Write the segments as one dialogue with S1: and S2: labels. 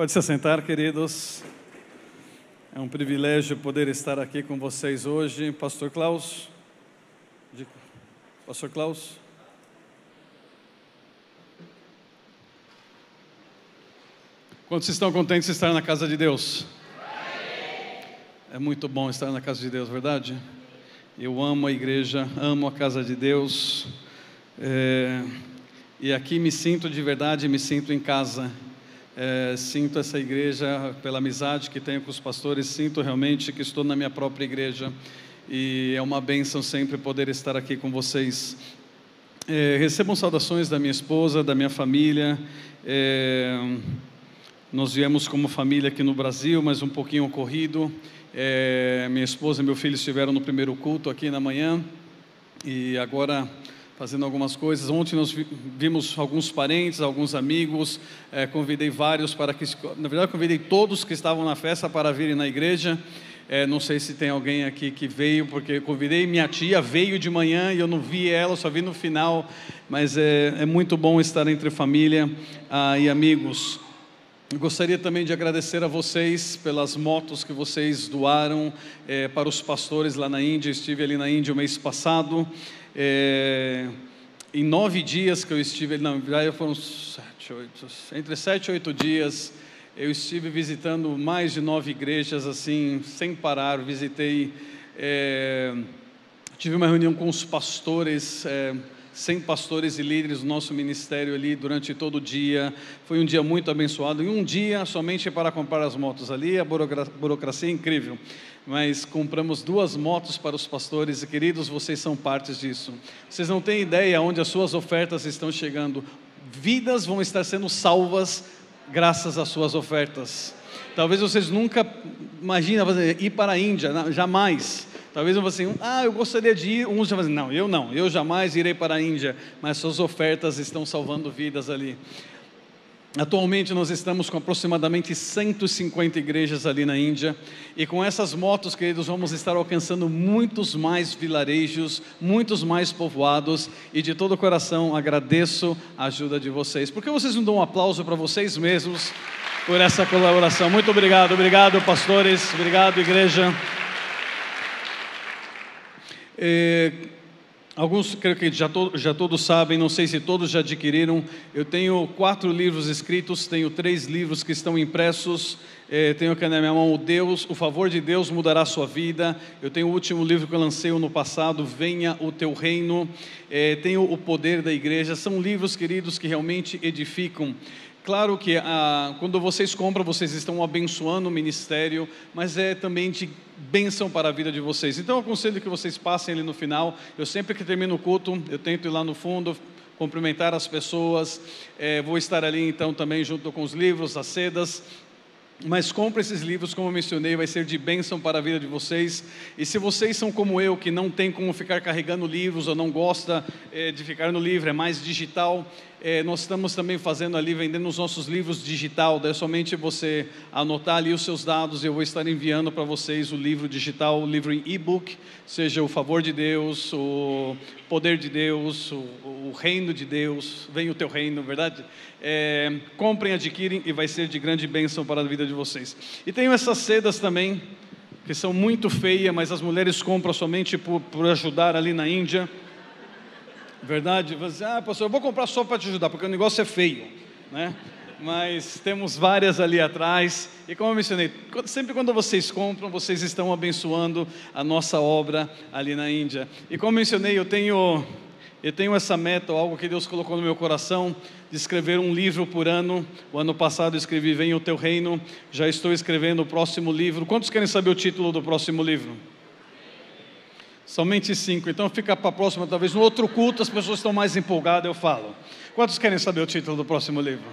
S1: Pode se assentar, queridos. É um privilégio poder estar aqui com vocês hoje. Pastor Klaus. Pastor Klaus. Quantos estão contentes de estar na casa de Deus? É muito bom estar na casa de Deus, verdade? Eu amo a igreja, amo a casa de Deus. É, e aqui me sinto de verdade, me sinto em casa. É, sinto essa igreja pela amizade que tenho com os pastores, sinto realmente que estou na minha própria igreja e é uma bênção sempre poder estar aqui com vocês. É, recebam saudações da minha esposa, da minha família. É, nós viemos como família aqui no Brasil, mas um pouquinho corrido. É, minha esposa e meu filho estiveram no primeiro culto aqui na manhã e agora fazendo algumas coisas. Ontem nós vimos alguns parentes, alguns amigos, é, convidei vários para que, na verdade, convidei todos que estavam na festa para virem na igreja. É, não sei se tem alguém aqui que veio, porque convidei minha tia, veio de manhã e eu não vi ela, só vi no final. Mas é, é muito bom estar entre família ah, e amigos. Gostaria também de agradecer a vocês pelas motos que vocês doaram é, para os pastores lá na Índia. Estive ali na Índia o mês passado. É, em nove dias que eu estive, não, já foram sete, oito, entre sete e oito dias, eu estive visitando mais de nove igrejas, assim, sem parar. Visitei, é, tive uma reunião com os pastores, é, 100 pastores e líderes do nosso ministério ali durante todo o dia. Foi um dia muito abençoado. E um dia somente para comprar as motos ali, a burocracia é incrível mas compramos duas motos para os pastores e queridos, vocês são partes disso. Vocês não têm ideia onde as suas ofertas estão chegando. Vidas vão estar sendo salvas graças às suas ofertas. Talvez vocês nunca imaginem ir para a Índia, jamais. Talvez você assim, ah, eu gostaria de ir. Uns já dizer, não, eu não, eu jamais irei para a Índia. Mas suas ofertas estão salvando vidas ali. Atualmente nós estamos com aproximadamente 150 igrejas ali na Índia e com essas motos, queridos, vamos estar alcançando muitos mais vilarejos, muitos mais povoados e de todo o coração agradeço a ajuda de vocês. Por que vocês não dão um aplauso para vocês mesmos por essa colaboração? Muito obrigado, obrigado pastores, obrigado igreja. É... Alguns, creio que já, to, já todos sabem, não sei se todos já adquiriram. Eu tenho quatro livros escritos, tenho três livros que estão impressos. Eh, tenho aqui na minha mão o Deus, o favor de Deus mudará a sua vida. Eu tenho o último livro que eu lancei no passado, Venha o Teu Reino. Eh, tenho o Poder da Igreja. São livros, queridos, que realmente edificam. Claro que ah, quando vocês compram, vocês estão abençoando o ministério, mas é também de bênção para a vida de vocês. Então eu aconselho que vocês passem ali no final. Eu sempre que termino o culto, eu tento ir lá no fundo, cumprimentar as pessoas. É, vou estar ali então também junto com os livros, as sedas. Mas compre esses livros, como eu mencionei, vai ser de bênção para a vida de vocês. E se vocês são como eu, que não tem como ficar carregando livros ou não gosta é, de ficar no livro, é mais digital, é, nós estamos também fazendo ali, vendendo os nossos livros digital, é somente você anotar ali os seus dados e eu vou estar enviando para vocês o livro digital, o livro em e-book, seja o favor de Deus, o poder de Deus, o, o reino de Deus, vem o teu reino, verdade? É, comprem, adquirem e vai ser de grande bênção para a vida de vocês. E tenho essas sedas também, que são muito feias, mas as mulheres compram somente por, por ajudar ali na Índia. Verdade? Você, ah, pastor, eu vou comprar só para te ajudar, porque o negócio é feio, né? Mas temos várias ali atrás. E como eu mencionei, sempre quando vocês compram, vocês estão abençoando a nossa obra ali na Índia. E como eu mencionei, eu tenho, eu tenho essa meta, algo que Deus colocou no meu coração, de escrever um livro por ano. O ano passado eu escrevi Venha o Teu Reino. Já estou escrevendo o próximo livro. Quantos querem saber o título do próximo livro? Somente cinco. Então fica para a próxima, talvez no outro culto as pessoas estão mais empolgadas, eu falo. Quantos querem saber o título do próximo livro?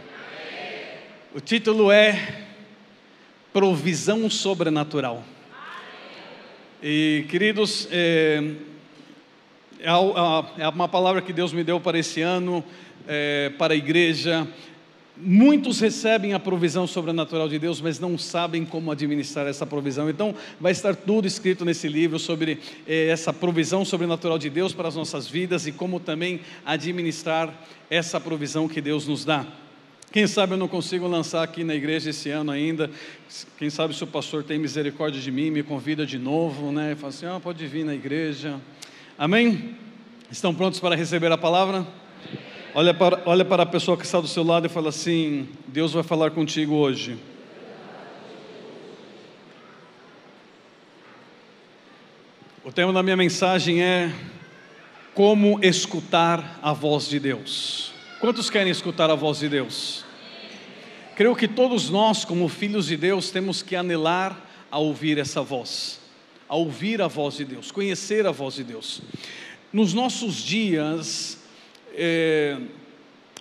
S1: O título é Provisão Sobrenatural. E queridos, é, é, é uma palavra que Deus me deu para esse ano, é, para a igreja. Muitos recebem a provisão sobrenatural de Deus, mas não sabem como administrar essa provisão. Então, vai estar tudo escrito nesse livro sobre eh, essa provisão sobrenatural de Deus para as nossas vidas e como também administrar essa provisão que Deus nos dá. Quem sabe eu não consigo lançar aqui na igreja esse ano ainda. Quem sabe se o pastor tem misericórdia de mim, me convida de novo, né? Fala assim: ah, pode vir na igreja. Amém? Estão prontos para receber a palavra? Olha para, olha para a pessoa que está do seu lado e fala assim: Deus vai falar contigo hoje. O tema da minha mensagem é Como escutar a voz de Deus. Quantos querem escutar a voz de Deus? Creio que todos nós, como filhos de Deus, temos que anelar a ouvir essa voz, a ouvir a voz de Deus, conhecer a voz de Deus. Nos nossos dias, é,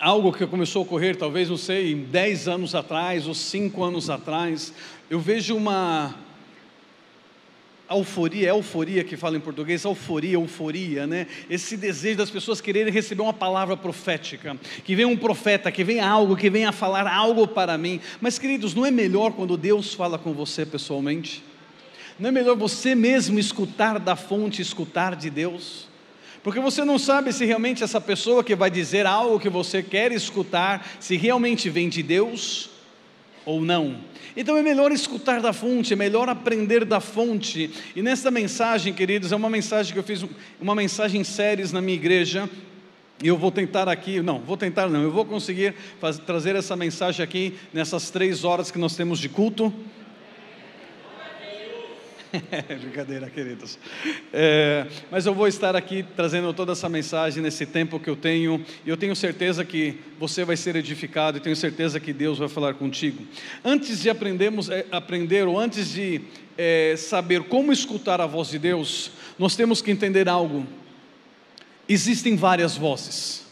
S1: algo que começou a ocorrer, talvez, não sei, 10 anos atrás ou 5 anos atrás, eu vejo uma euforia, é euforia que fala em português, euforia, euforia, né? Esse desejo das pessoas quererem receber uma palavra profética, que venha um profeta, que venha algo, que venha falar algo para mim. Mas, queridos, não é melhor quando Deus fala com você pessoalmente? Não é melhor você mesmo escutar da fonte, escutar de Deus? Porque você não sabe se realmente essa pessoa que vai dizer algo que você quer escutar, se realmente vem de Deus ou não. Então é melhor escutar da fonte, é melhor aprender da fonte. E nesta mensagem, queridos, é uma mensagem que eu fiz, uma mensagem em séries na minha igreja. E eu vou tentar aqui, não, vou tentar não, eu vou conseguir fazer, trazer essa mensagem aqui nessas três horas que nós temos de culto. Brincadeira, queridos. É, mas eu vou estar aqui trazendo toda essa mensagem nesse tempo que eu tenho, e eu tenho certeza que você vai ser edificado, e tenho certeza que Deus vai falar contigo. Antes de aprendermos, é, aprender, ou antes de é, saber como escutar a voz de Deus, nós temos que entender algo. Existem várias vozes.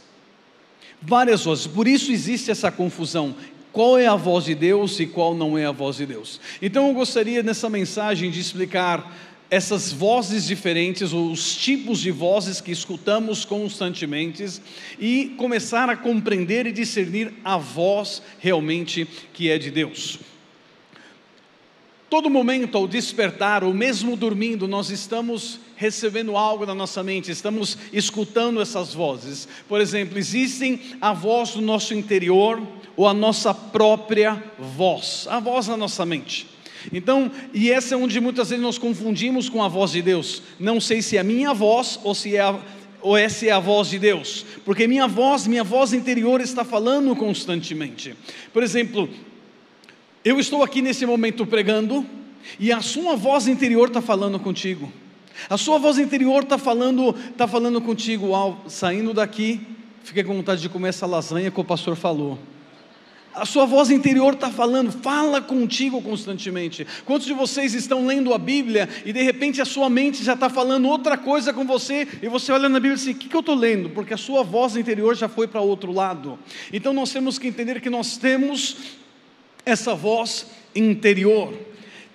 S1: Várias vozes, por isso existe essa confusão qual é a voz de Deus e qual não é a voz de Deus. Então eu gostaria nessa mensagem de explicar essas vozes diferentes, os tipos de vozes que escutamos constantemente e começar a compreender e discernir a voz realmente que é de Deus. Todo momento ao despertar, ou mesmo dormindo, nós estamos recebendo algo na nossa mente, estamos escutando essas vozes. Por exemplo, existem a voz do nosso interior ou a nossa própria voz, a voz da nossa mente. Então, e essa é onde muitas vezes nós confundimos com a voz de Deus. Não sei se é a minha voz ou se é a, ou essa é a voz de Deus, porque minha voz, minha voz interior está falando constantemente. Por exemplo, eu estou aqui nesse momento pregando e a sua voz interior está falando contigo. A sua voz interior está falando, está falando contigo. Ao saindo daqui, fiquei com vontade de comer essa lasanha que o pastor falou. A sua voz interior está falando, fala contigo constantemente. Quantos de vocês estão lendo a Bíblia e de repente a sua mente já está falando outra coisa com você e você olha na Bíblia e diz: assim, O que, que eu estou lendo? Porque a sua voz interior já foi para outro lado. Então nós temos que entender que nós temos essa voz interior.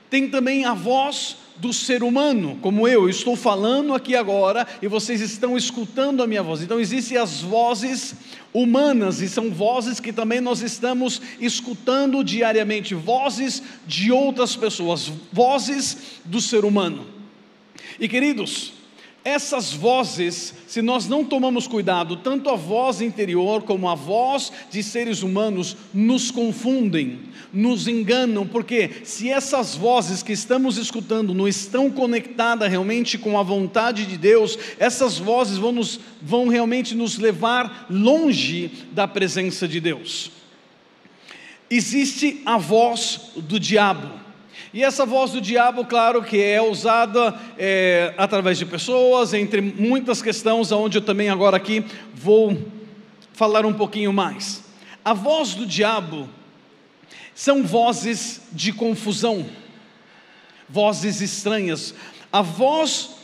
S1: Tem também a voz do ser humano, como eu, eu estou falando aqui agora e vocês estão escutando a minha voz. Então existem as vozes humanas e são vozes que também nós estamos escutando diariamente, vozes de outras pessoas, vozes do ser humano. E queridos, essas vozes, se nós não tomamos cuidado, tanto a voz interior como a voz de seres humanos nos confundem, nos enganam, porque se essas vozes que estamos escutando não estão conectadas realmente com a vontade de Deus, essas vozes vão, nos, vão realmente nos levar longe da presença de Deus. Existe a voz do diabo. E essa voz do diabo, claro que é usada é, através de pessoas, entre muitas questões, onde eu também agora aqui vou falar um pouquinho mais. A voz do diabo são vozes de confusão, vozes estranhas. A voz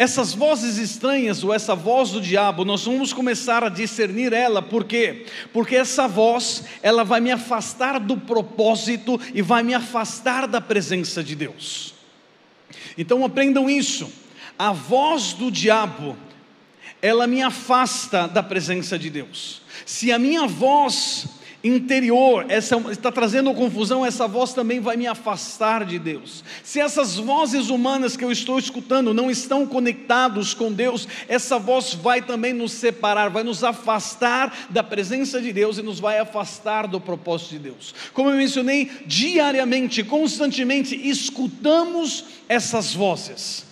S1: essas vozes estranhas ou essa voz do diabo, nós vamos começar a discernir ela, por quê? Porque essa voz, ela vai me afastar do propósito e vai me afastar da presença de Deus. Então aprendam isso. A voz do diabo, ela me afasta da presença de Deus. Se a minha voz interior, essa está trazendo confusão, essa voz também vai me afastar de Deus. Se essas vozes humanas que eu estou escutando não estão conectados com Deus, essa voz vai também nos separar, vai nos afastar da presença de Deus e nos vai afastar do propósito de Deus. Como eu mencionei, diariamente, constantemente escutamos essas vozes.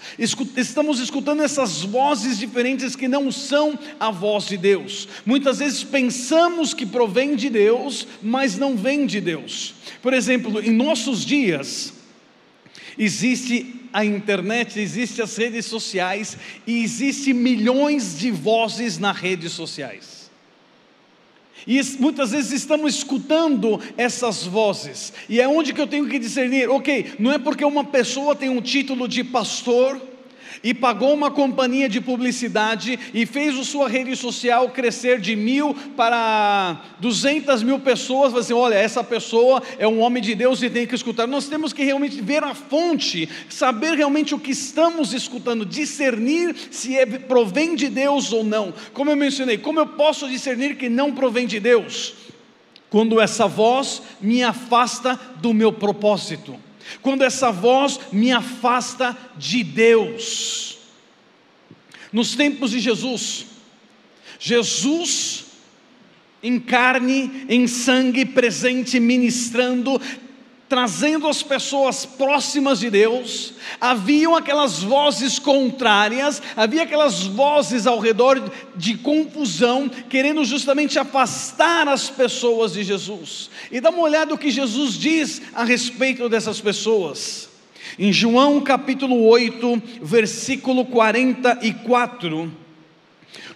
S1: Estamos escutando essas vozes diferentes que não são a voz de Deus. Muitas vezes pensamos que provém de Deus, mas não vem de Deus. Por exemplo, em nossos dias, existe a internet, existe as redes sociais e existe milhões de vozes nas redes sociais. E muitas vezes estamos escutando essas vozes, e é onde que eu tenho que discernir, ok, não é porque uma pessoa tem um título de pastor, e pagou uma companhia de publicidade e fez a sua rede social crescer de mil para duzentas mil pessoas, assim, olha, essa pessoa é um homem de Deus e tem que escutar. Nós temos que realmente ver a fonte, saber realmente o que estamos escutando, discernir se é, provém de Deus ou não. Como eu mencionei, como eu posso discernir que não provém de Deus? Quando essa voz me afasta do meu propósito quando essa voz me afasta de Deus. Nos tempos de Jesus, Jesus em carne, em sangue, presente, ministrando, trazendo as pessoas próximas de Deus, haviam aquelas vozes contrárias, havia aquelas vozes ao redor de confusão, querendo justamente afastar as pessoas de Jesus. E dá uma olhada o que Jesus diz a respeito dessas pessoas. Em João capítulo 8, versículo 44.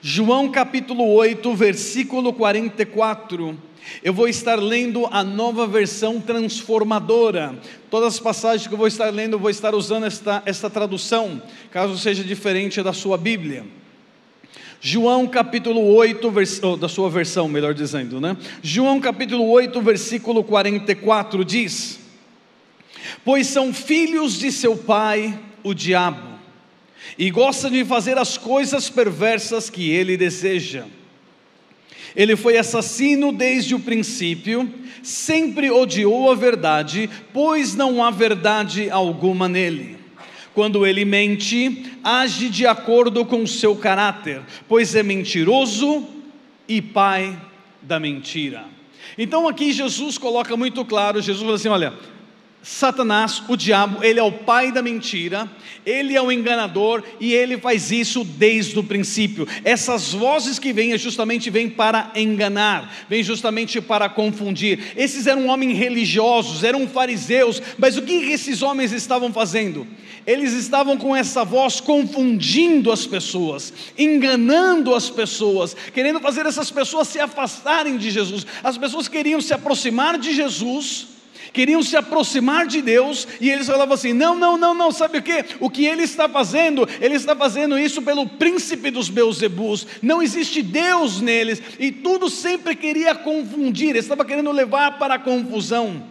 S1: João capítulo 8, versículo 44 eu vou estar lendo a nova versão transformadora. Todas as passagens que eu vou estar lendo, eu vou estar usando esta, esta tradução, caso seja diferente da sua Bíblia. João capítulo 8, vers... oh, da sua versão, melhor dizendo, né? João capítulo 8, versículo 44 diz: Pois são filhos de seu pai, o diabo, e gostam de fazer as coisas perversas que ele deseja. Ele foi assassino desde o princípio, sempre odiou a verdade, pois não há verdade alguma nele. Quando ele mente, age de acordo com o seu caráter, pois é mentiroso e pai da mentira. Então aqui Jesus coloca muito claro, Jesus fala assim, olha, Satanás, o diabo, ele é o pai da mentira, ele é o enganador e ele faz isso desde o princípio. Essas vozes que vêm justamente vêm para enganar, vêm justamente para confundir. Esses eram homens religiosos, eram fariseus, mas o que esses homens estavam fazendo? Eles estavam com essa voz confundindo as pessoas, enganando as pessoas, querendo fazer essas pessoas se afastarem de Jesus. As pessoas queriam se aproximar de Jesus queriam se aproximar de Deus e eles falavam assim: não, não, não, não, sabe o que? O que ele está fazendo? Ele está fazendo isso pelo príncipe dos Beuzebus, não existe Deus neles e tudo sempre queria confundir, estava querendo levar para a confusão.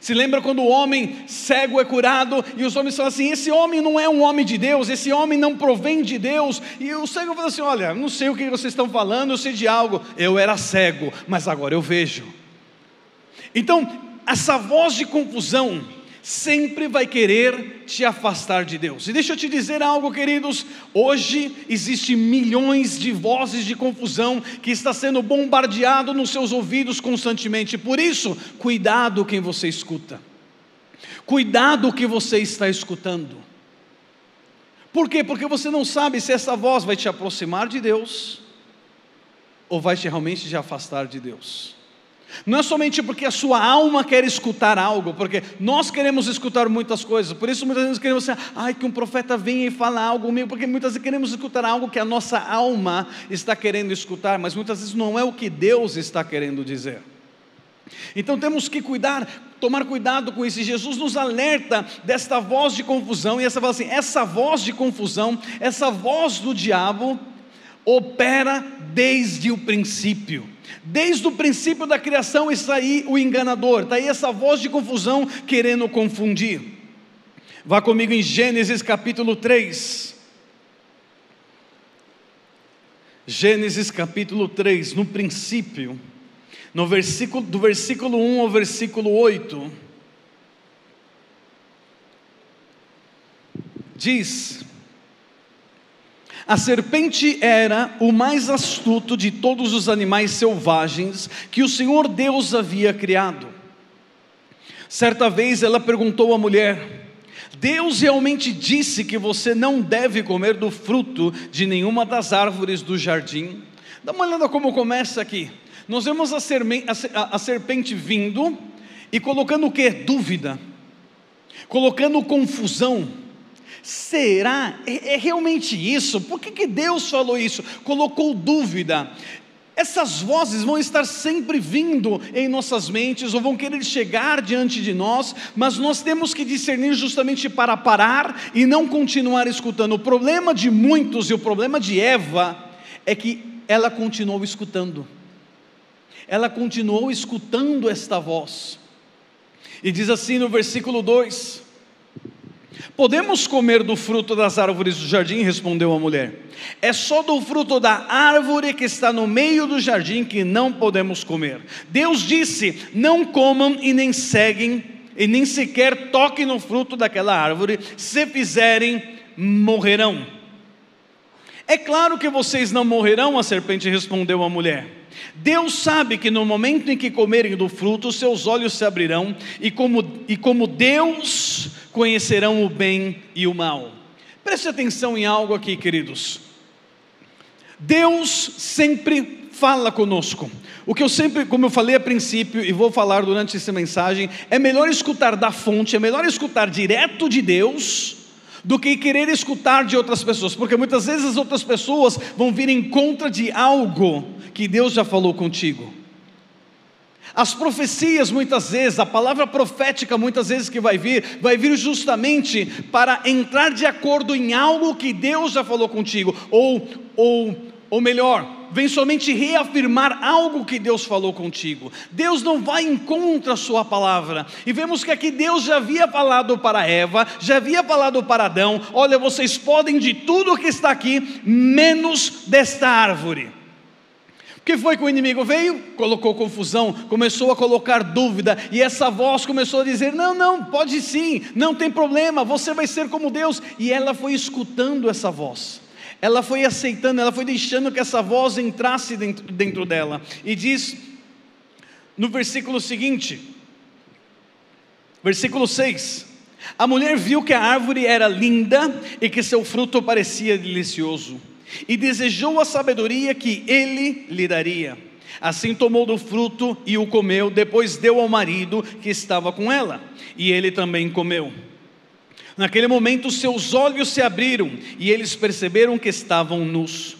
S1: Se lembra quando o homem cego é curado e os homens falam assim: esse homem não é um homem de Deus, esse homem não provém de Deus. E o cego fala assim: olha, não sei o que vocês estão falando, eu sei de algo. Eu era cego, mas agora eu vejo. Então, essa voz de confusão sempre vai querer te afastar de Deus. E deixa eu te dizer algo, queridos, hoje existe milhões de vozes de confusão que está sendo bombardeado nos seus ouvidos constantemente. Por isso, cuidado quem você escuta. Cuidado o que você está escutando. Por quê? Porque você não sabe se essa voz vai te aproximar de Deus ou vai te realmente te afastar de Deus. Não é somente porque a sua alma quer escutar algo, porque nós queremos escutar muitas coisas, por isso muitas vezes queremos assim, ai, que um profeta venha e fale algo comigo, porque muitas vezes queremos escutar algo que a nossa alma está querendo escutar, mas muitas vezes não é o que Deus está querendo dizer. Então temos que cuidar, tomar cuidado com isso. Jesus nos alerta desta voz de confusão, e essa voz assim, essa voz de confusão, essa voz do diabo opera desde o princípio. Desde o princípio da criação está aí o enganador, está aí essa voz de confusão querendo confundir. Vá comigo em Gênesis capítulo 3. Gênesis capítulo 3, no princípio, no versículo, do versículo 1 ao versículo 8, diz: A serpente era o mais astuto de todos os animais selvagens que o Senhor Deus havia criado. Certa vez ela perguntou à mulher: Deus realmente disse que você não deve comer do fruto de nenhuma das árvores do jardim? Dá uma olhada como começa aqui. Nós vemos a, serpente vindo e colocando o que? Dúvida, colocando confusão. Será? É, é, realmente isso? Por que, que Deus falou isso? Colocou dúvida. Essas vozes vão estar sempre vindo em nossas mentes ou vão querer chegar diante de nós, mas nós temos que discernir justamente para parar e não continuar escutando. O problema de muitos e o problema de Eva é que ela continuou escutando ela continuou escutando esta voz. E diz assim no versículo 2: Podemos comer do fruto das árvores do jardim? Respondeu a mulher. É só do fruto da árvore que está no meio do jardim que não podemos comer. Deus disse: Não comam e nem seguem, e nem sequer toquem no fruto daquela árvore, se fizerem, morrerão. É claro que vocês não morrerão, a serpente respondeu à mulher. Deus sabe que no momento em que comerem do fruto, seus olhos se abrirão, e como, e como Deus conhecerão o bem e o mal. Preste atenção em algo aqui, queridos. Deus sempre fala conosco. O que eu sempre, como eu falei a princípio e vou falar durante essa mensagem, é melhor escutar da fonte, é melhor escutar direto de Deus do que querer escutar de outras pessoas, porque muitas vezes as outras pessoas vão vir em contra de algo que Deus já falou contigo. As profecias, muitas vezes, a palavra profética, muitas vezes que vai vir, vai vir justamente para entrar de acordo em algo que Deus já falou contigo, ou, ou, ou melhor, vem somente reafirmar algo que Deus falou contigo. Deus não vai em contra a sua palavra. E vemos que aqui Deus já havia falado para Eva, já havia falado para Adão: olha, vocês podem de tudo que está aqui, menos desta árvore. O que foi que o inimigo veio? Colocou confusão, começou a colocar dúvida, e essa voz começou a dizer: Não, não, pode sim, não tem problema, você vai ser como Deus. E ela foi escutando essa voz, ela foi aceitando, ela foi deixando que essa voz entrasse dentro, dentro dela. E diz no versículo seguinte, versículo 6: A mulher viu que a árvore era linda e que seu fruto parecia delicioso e desejou a sabedoria que ele lhe daria. Assim tomou do fruto e o comeu, depois deu ao marido que estava com ela, e ele também comeu. Naquele momento seus olhos se abriram e eles perceberam que estavam nus.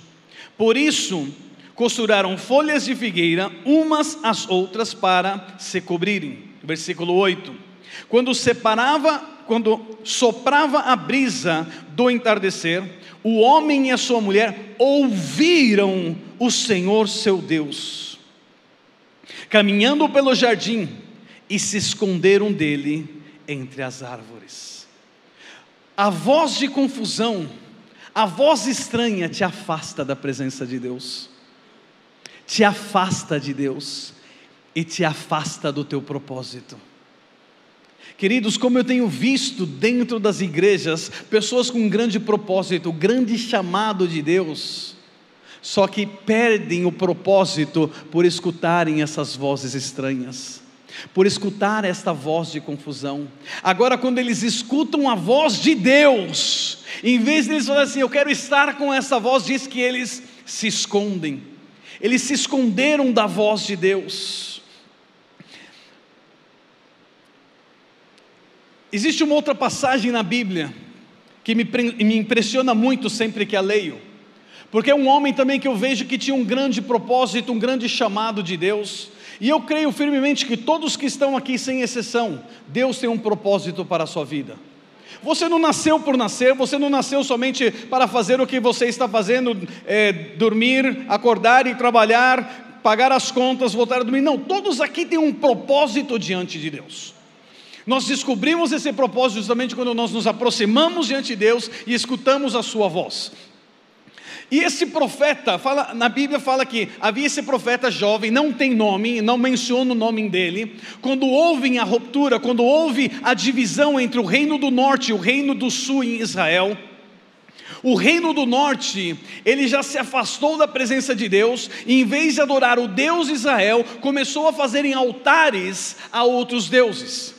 S1: Por isso, costuraram folhas de figueira umas às outras para se cobrirem. Versículo 8. Quando separava, quando soprava a brisa do entardecer, o homem e a sua mulher ouviram o Senhor seu Deus, caminhando pelo jardim, e se esconderam dele entre as árvores. A voz de confusão, a voz estranha te afasta da presença de Deus, te afasta de Deus e te afasta do teu propósito. Queridos, como eu tenho visto dentro das igrejas, pessoas com um grande propósito, grande chamado de Deus, só que perdem o propósito por escutarem essas vozes estranhas, por escutar esta voz de confusão. Agora, quando eles escutam a voz de Deus, em vez de eles falarem assim, eu quero estar com essa voz, diz que eles se escondem, eles se esconderam da voz de Deus. Existe uma outra passagem na Bíblia que me, me impressiona muito sempre que a leio, porque é um homem também que eu vejo que tinha um grande propósito, um grande chamado de Deus, e eu creio firmemente que todos que estão aqui, sem exceção, Deus tem um propósito para a sua vida. Você não nasceu por nascer, você não nasceu somente para fazer o que você está fazendo, é, dormir, acordar e trabalhar, pagar as contas, voltar a dormir. Não, todos aqui têm um propósito diante de Deus. Nós descobrimos esse propósito justamente quando nós nos aproximamos diante de Deus e escutamos a Sua voz. E esse profeta, fala, na Bíblia fala que havia esse profeta jovem, não tem nome, não menciona o nome dele. Quando houve a ruptura, quando houve a divisão entre o reino do norte e o reino do sul em Israel, o reino do norte, ele já se afastou da presença de Deus, e em vez de adorar o Deus Israel, começou a fazerem altares a outros deuses.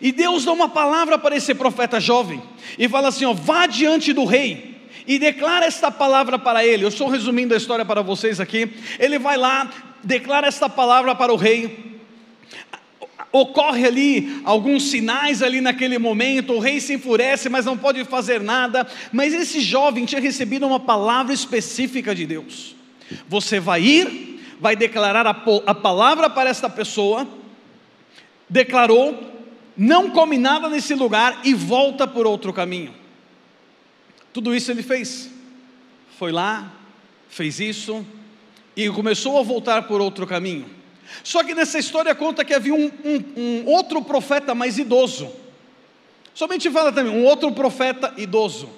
S1: E Deus dá uma palavra para esse profeta jovem, e fala assim: ó, vá diante do rei e declara esta palavra para ele. Eu estou resumindo a história para vocês aqui. Ele vai lá, declara esta palavra para o rei. Ocorre ali alguns sinais ali naquele momento, o rei se enfurece, mas não pode fazer nada. Mas esse jovem tinha recebido uma palavra específica de Deus. Você vai ir, vai declarar a, a palavra para esta pessoa, declarou, não come nada nesse lugar e volta por outro caminho. Tudo isso ele fez. Foi lá, fez isso e começou a voltar por outro caminho. Só que nessa história conta que havia um, um, um outro profeta mais idoso. Somente fala também, um outro profeta idoso.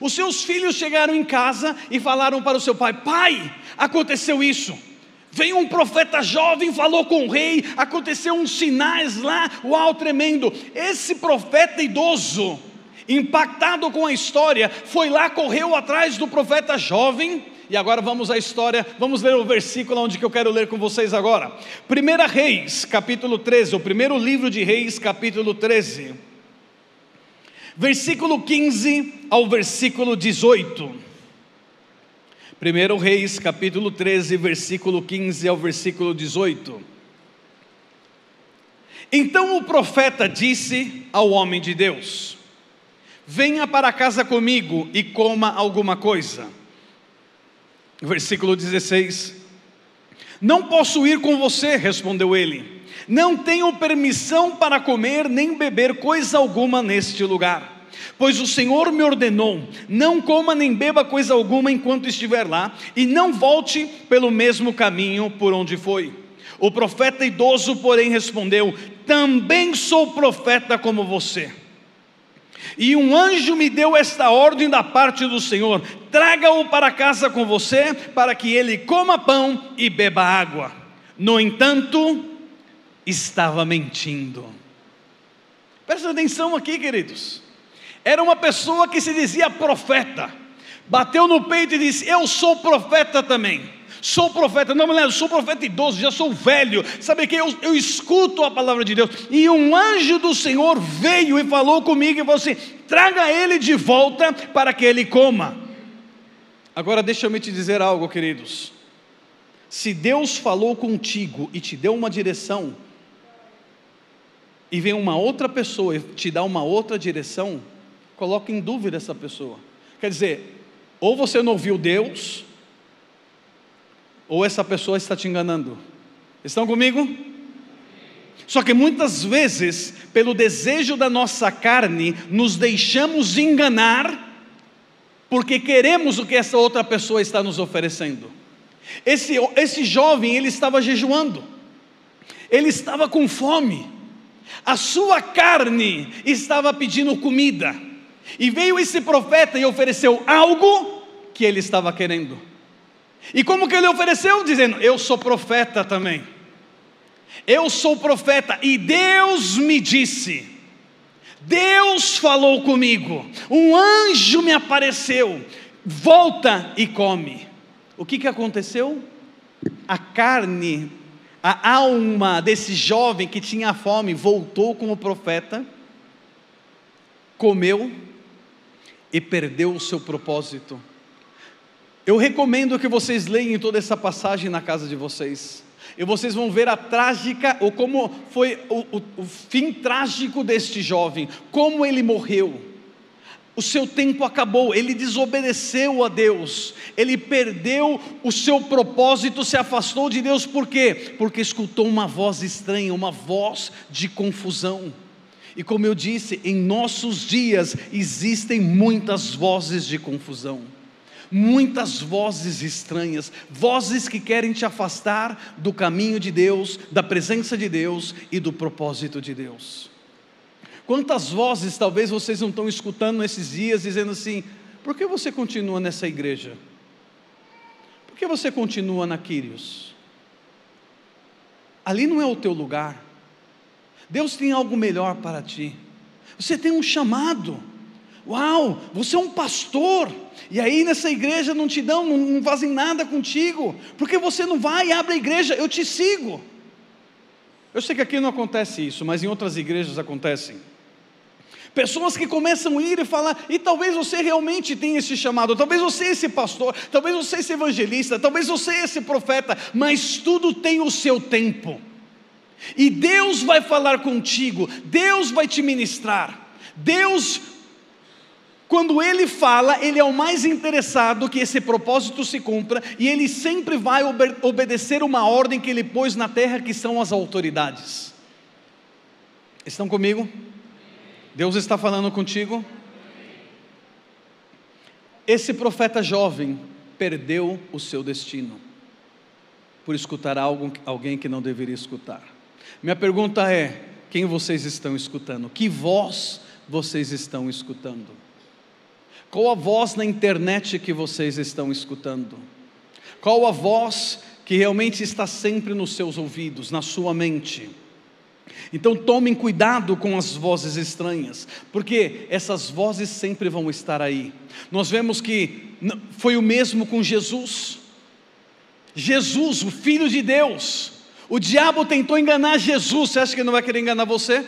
S1: Os seus filhos chegaram em casa e falaram para o seu pai: Pai, aconteceu isso. Veio um profeta jovem, falou com o rei, aconteceu uns sinais lá, uau, tremendo. Esse profeta idoso impactado com a história, foi lá, correu atrás do profeta jovem. E agora vamos à história, vamos ler o versículo onde que eu quero ler com vocês agora. 1 Reis, capítulo 13, o primeiro livro de Reis, capítulo 13. Versículo 15 ao versículo 18. 1 Reis, capítulo 13, versículo 15 ao versículo 18. Então o profeta disse ao homem de Deus: Venha para casa comigo e coma alguma coisa. Versículo 16: Não posso ir com você, respondeu ele. Não tenho permissão para comer nem beber coisa alguma neste lugar. Pois o Senhor me ordenou: não coma nem beba coisa alguma enquanto estiver lá, e não volte pelo mesmo caminho por onde foi. O profeta idoso, porém, respondeu: Também sou profeta como você. E um anjo me deu esta ordem da parte do Senhor: traga-o para casa com você, para que ele coma pão e beba água. No entanto, estava mentindo. Presta atenção aqui, queridos. Era uma pessoa que se dizia profeta, bateu no peito e disse: Eu sou profeta também. Sou profeta, não me lembro, sou profeta idoso, já sou velho. Sabe que eu, eu escuto a palavra de Deus. E um anjo do Senhor veio e falou comigo e falou assim: traga ele de volta para que ele coma. Agora deixa eu me te dizer algo, queridos. Se Deus falou contigo e te deu uma direção, e vem uma outra pessoa e te dá uma outra direção, coloque em dúvida essa pessoa. Quer dizer, ou você não ouviu Deus, ou essa pessoa está te enganando. Estão comigo? Só que muitas vezes, pelo desejo da nossa carne, nos deixamos enganar, porque queremos o que essa outra pessoa está nos oferecendo. Esse, esse jovem, ele estava jejuando, ele estava com fome, a sua carne estava pedindo comida, e veio esse profeta e ofereceu algo que ele estava querendo. E como que ele ofereceu? Dizendo: Eu sou profeta também. Eu sou profeta e Deus me disse. Deus falou comigo. Um anjo me apareceu. Volta e come. O que, que aconteceu? A carne, a alma desse jovem que tinha fome voltou com o profeta, comeu e perdeu o seu propósito. Eu recomendo que vocês leiam toda essa passagem na casa de vocês. E vocês vão ver a trágica, ou como foi o, o, o fim trágico deste jovem, como ele morreu. O seu tempo acabou, ele desobedeceu a Deus, ele perdeu o seu propósito, se afastou de Deus, por quê? Porque escutou uma voz estranha, uma voz de confusão. E como eu disse, em nossos dias existem muitas vozes de confusão muitas vozes estranhas, vozes que querem te afastar do caminho de Deus, da presença de Deus e do propósito de Deus. Quantas vozes talvez vocês não estão escutando nesses dias dizendo assim: por que você continua nessa igreja? Por que você continua na Quírios? Ali não é o teu lugar. Deus tem algo melhor para ti. Você tem um chamado. Uau, você é um pastor. E aí nessa igreja não te dão, não, fazem nada contigo. Porque você não vai e abre a igreja, eu te sigo. Eu sei que aqui não acontece isso, mas em outras igrejas acontecem. Pessoas que começam a ir e falar, e talvez você realmente tenha esse chamado, talvez você é esse pastor, talvez você é esse evangelista, talvez você é esse profeta, mas tudo tem o seu tempo. E Deus vai falar contigo, Deus vai te ministrar. Deus, quando Ele fala, Ele é o mais interessado que esse propósito se cumpra, e Ele sempre vai obedecer uma ordem que Ele pôs na terra, que são as autoridades. Estão comigo? Deus está falando contigo? Esse profeta jovem perdeu o seu destino por escutar algo, alguém que não deveria escutar. Minha pergunta é: quem vocês estão escutando? Que voz vocês estão escutando? Qual a voz na internet que vocês estão escutando? Qual a voz que realmente está sempre nos seus ouvidos, na sua mente? Então tomem cuidado com as vozes estranhas, porque essas vozes sempre vão estar aí. Nós vemos que foi o mesmo com Jesus. Jesus, o Filho de Deus, o diabo tentou enganar Jesus. Você acha que não vai querer enganar você?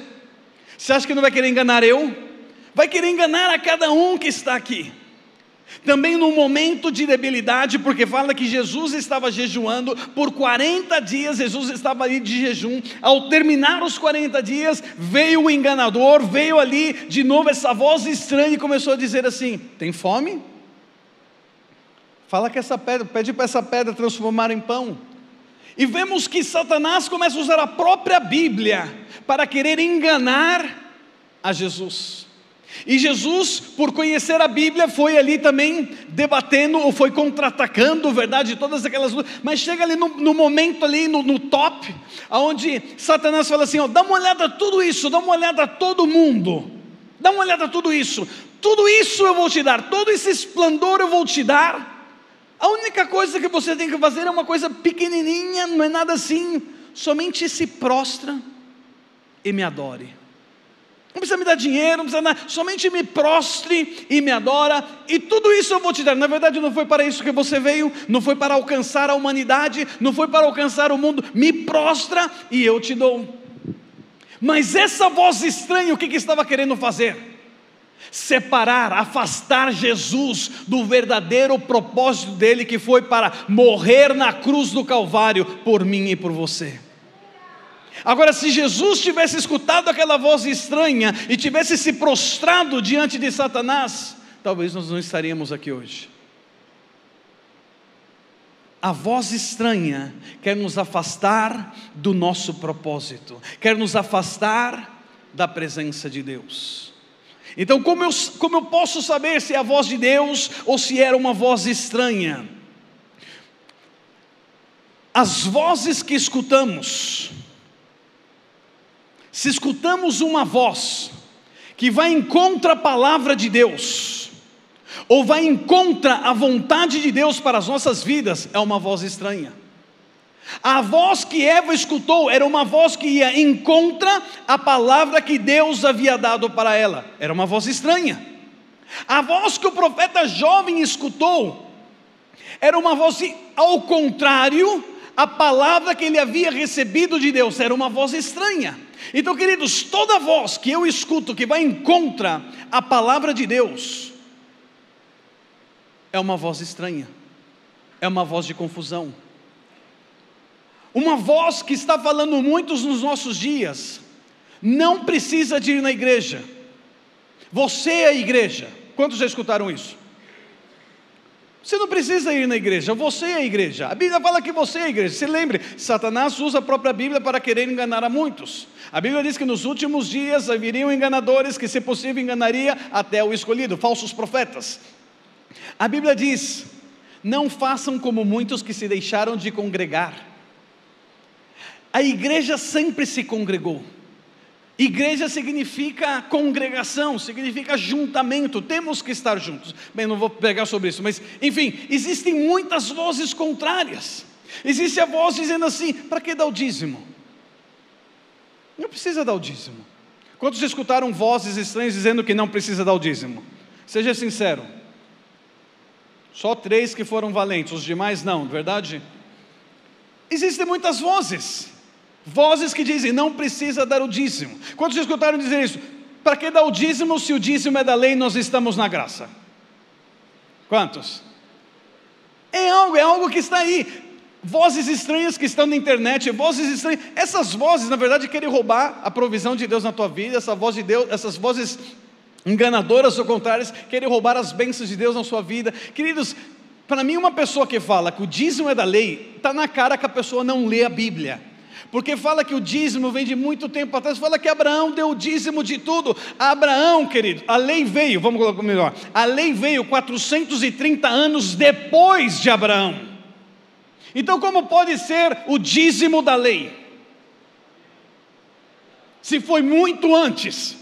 S1: Você acha que não vai querer enganar eu? Vai querer enganar a cada um que está aqui. Também no momento de debilidade, porque fala que Jesus estava jejuando por 40 dias, Jesus estava ali de jejum. Ao terminar os 40 dias, veio o enganador, veio ali de novo essa voz estranha e começou a dizer assim: Tem fome? Fala que essa pedra, pede para essa pedra transformar em pão. E vemos que Satanás começa a usar a própria Bíblia para querer enganar a Jesus. E Jesus, por conhecer a Bíblia, foi ali também debatendo, ou foi contra-atacando, verdade, todas aquelas mas chega ali no, no momento ali, no, no, top, aonde Satanás fala assim, ó, dá uma olhada a tudo isso, dá uma olhada a todo mundo, dá uma olhada a tudo isso, tudo isso eu vou te dar, todo esse esplendor eu vou te dar, a única coisa que você tem que fazer é uma coisa pequenininha, não é nada assim, somente se prostra e me adore. Não precisa me dar dinheiro, não precisa nada, somente me prostre e me adora, e tudo isso eu vou te dar. Na verdade, não foi para isso que você veio, não foi para alcançar a humanidade, não foi para alcançar o mundo. Me prostra e eu te dou. Mas essa voz estranha, o que, que estava querendo fazer? Separar, afastar Jesus do verdadeiro propósito dele, que foi para morrer na cruz do Calvário por mim e por você. Agora, se Jesus tivesse escutado aquela voz estranha e tivesse se prostrado diante de Satanás, talvez nós não estaríamos aqui hoje. A voz estranha quer nos afastar do nosso propósito, quer nos afastar da presença de Deus. Então, como eu, como eu posso saber se é a voz de Deus ou se era uma voz estranha? As vozes que escutamos, se escutamos uma voz que vai em contra a palavra de Deus, ou vai em contra a vontade de Deus para as nossas vidas, é uma voz estranha. A voz que Eva escutou era uma voz que ia em contra a palavra que Deus havia dado para ela, era uma voz estranha. A voz que o profeta jovem escutou era uma voz ao contrário a palavra que ele havia recebido de Deus, era uma voz estranha. Então, queridos, toda voz que eu escuto que vai em contra a palavra de Deus é uma voz estranha, é uma voz de confusão. Uma voz que está falando muitos nos nossos dias, não precisa de ir na igreja, você é a igreja. Quantos já escutaram isso? Você não precisa ir na igreja, você é a igreja. A Bíblia fala que você é a igreja. Se lembre, Satanás usa a própria Bíblia para querer enganar a muitos. A Bíblia diz que nos últimos dias haveriam enganadores que, se possível, enganaria até o escolhido, falsos profetas. A Bíblia diz: não façam como muitos que se deixaram de congregar. A igreja sempre se congregou. Igreja significa congregação, significa juntamento, temos que estar juntos. Bem, não vou pegar sobre isso, mas enfim, existem muitas vozes contrárias. Existe a voz dizendo assim: para que dar o dízimo? Não precisa dar o dízimo. Quantos escutaram vozes estranhas dizendo que não precisa dar o dízimo? Seja sincero. Só três que foram valentes, os demais não, verdade? Existem muitas vozes. Vozes que dizem, não precisa dar o dízimo. Quantos escutaram dizer isso? Para que dar o dízimo se o dízimo é da lei e nós estamos na graça? Quantos? É algo, é algo que está aí. Vozes estranhas que estão na internet, vozes estranhas. Essas vozes, na verdade, querem roubar a provisão de Deus na tua vida. Essa voz de Deus, essas vozes enganadoras ou contrárias, querem roubar as bênçãos de Deus na sua vida. Queridos, para mim, uma pessoa que fala que o dízimo é da lei, está na cara que a pessoa não lê a Bíblia. Porque fala que o dízimo vem de muito tempo atrás, fala que Abraão deu o dízimo de tudo. Abraão, querido, a lei veio, vamos colocar melhor, a lei veio 430 anos depois de Abraão. Então, como pode ser o dízimo da lei? Se foi muito antes.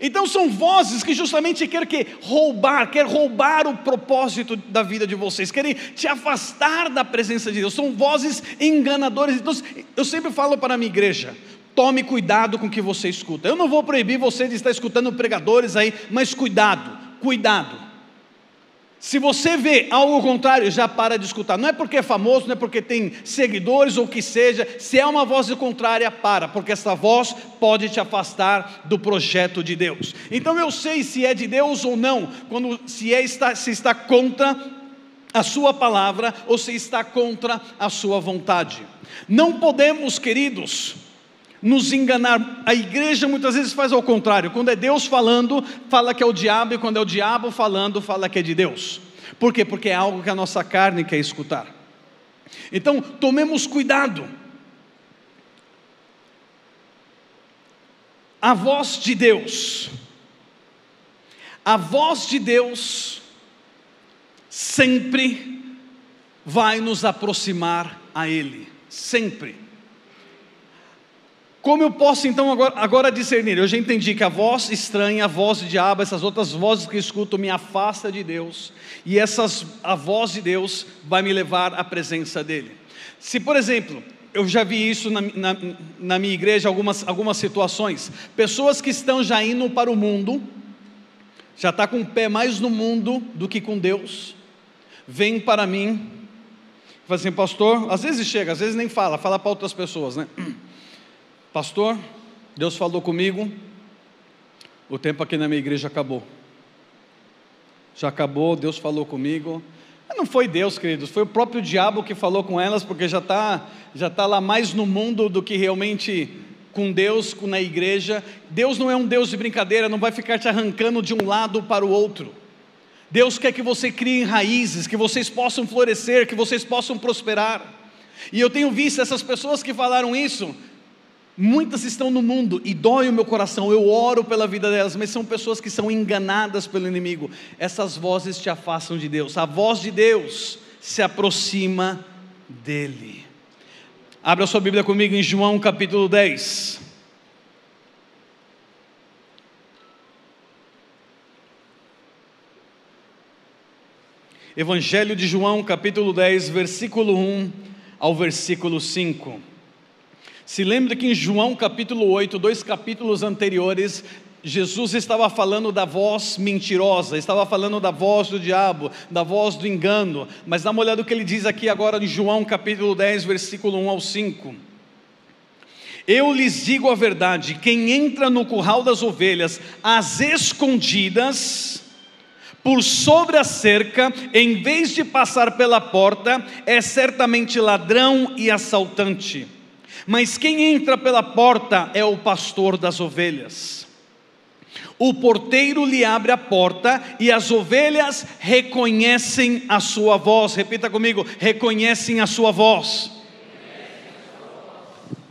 S1: Então são vozes que justamente querem que roubar, quer roubar o propósito da vida de vocês, querem te afastar da presença de Deus. São vozes enganadoras. Então eu sempre falo para a minha igreja: tome cuidado com o que você escuta. Eu não vou proibir você de estar escutando pregadores aí, mas cuidado, cuidado. Se você vê algo contrário, já para de escutar. Não é porque é famoso, não é porque tem seguidores ou que seja. Se é uma voz contrária, para, porque essa voz pode te afastar do projeto de Deus. Então eu sei se é de Deus ou não, quando se, é, está, se está contra a sua palavra ou se está contra a sua vontade. Não podemos, queridos, nos enganar. A igreja muitas vezes faz ao contrário. Quando é Deus falando, fala que é o diabo, e quando é o diabo falando, fala que é de Deus. Por quê? Porque é algo que a nossa carne quer escutar. Então, tomemos cuidado. A voz de Deus, a voz de Deus sempre vai nos aproximar a Ele, sempre. Como eu posso então agora, agora, discernir? Eu já entendi que a voz estranha, a voz do diabo, essas outras vozes que eu escuto me afasta de Deus, e essas, a voz de Deus vai me levar à presença dEle. Se, por exemplo, eu já vi isso na, na, na minha igreja, algumas, algumas situações, pessoas que estão já indo para o mundo, já está com o pé mais no mundo do que com Deus, vem para mim, fala assim, pastor, às vezes chega, às vezes nem fala, fala para outras pessoas, né? Pastor, Deus falou comigo, o tempo aqui na minha igreja acabou. Já acabou, Deus falou comigo. Não foi Deus, queridos, foi o próprio diabo que falou com elas, porque já está já tá lá mais no mundo do que realmente com Deus, na igreja. Deus não é um Deus de brincadeira, não vai ficar te arrancando de um lado para o outro. Deus quer que você crie raízes, que vocês possam florescer, que vocês possam prosperar. E eu tenho visto essas pessoas que falaram isso, Muitas estão no mundo e dói o meu coração, eu oro pela vida delas, mas são pessoas que são enganadas pelo inimigo. Essas vozes te afastam de Deus. A voz de Deus se aproxima dele. Abra sua Bíblia comigo em João capítulo 10. Evangelho de João, capítulo 10, versículo 1 ao versículo 5. Se lembra que em João capítulo 8, dois capítulos anteriores, Jesus estava falando da voz mentirosa, estava falando da voz do diabo, da voz do engano, mas dá uma olhada no que ele diz aqui agora em João capítulo 10, versículo 1 ao 5. Eu lhes digo a verdade: quem entra no curral das ovelhas às escondidas, por sobre a cerca, em vez de passar pela porta, é certamente ladrão e assaltante. Mas quem entra pela porta é o pastor das ovelhas. O porteiro lhe abre a porta e as ovelhas reconhecem a sua voz. Repita comigo: reconhecem a sua voz.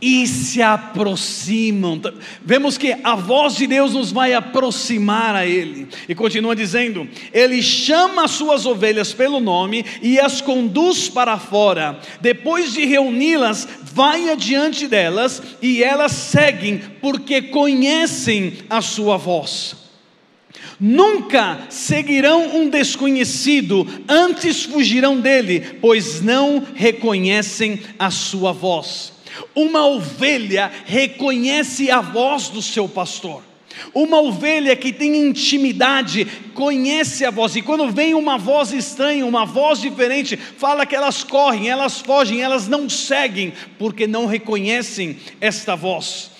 S1: E se aproximam. Vemos que a voz de Deus nos vai aproximar a Ele. E continua dizendo: Ele chama as suas ovelhas pelo nome e as conduz para fora. Depois de reuni-las, vai adiante delas e elas seguem, porque conhecem a sua voz. Nunca seguirão um desconhecido, antes fugirão dele, pois não reconhecem a sua voz. Uma ovelha reconhece a voz do seu pastor. Uma ovelha que tem intimidade conhece a voz, e quando vem uma voz estranha, uma voz diferente, fala que elas correm, elas fogem, elas não seguem, porque não reconhecem esta voz.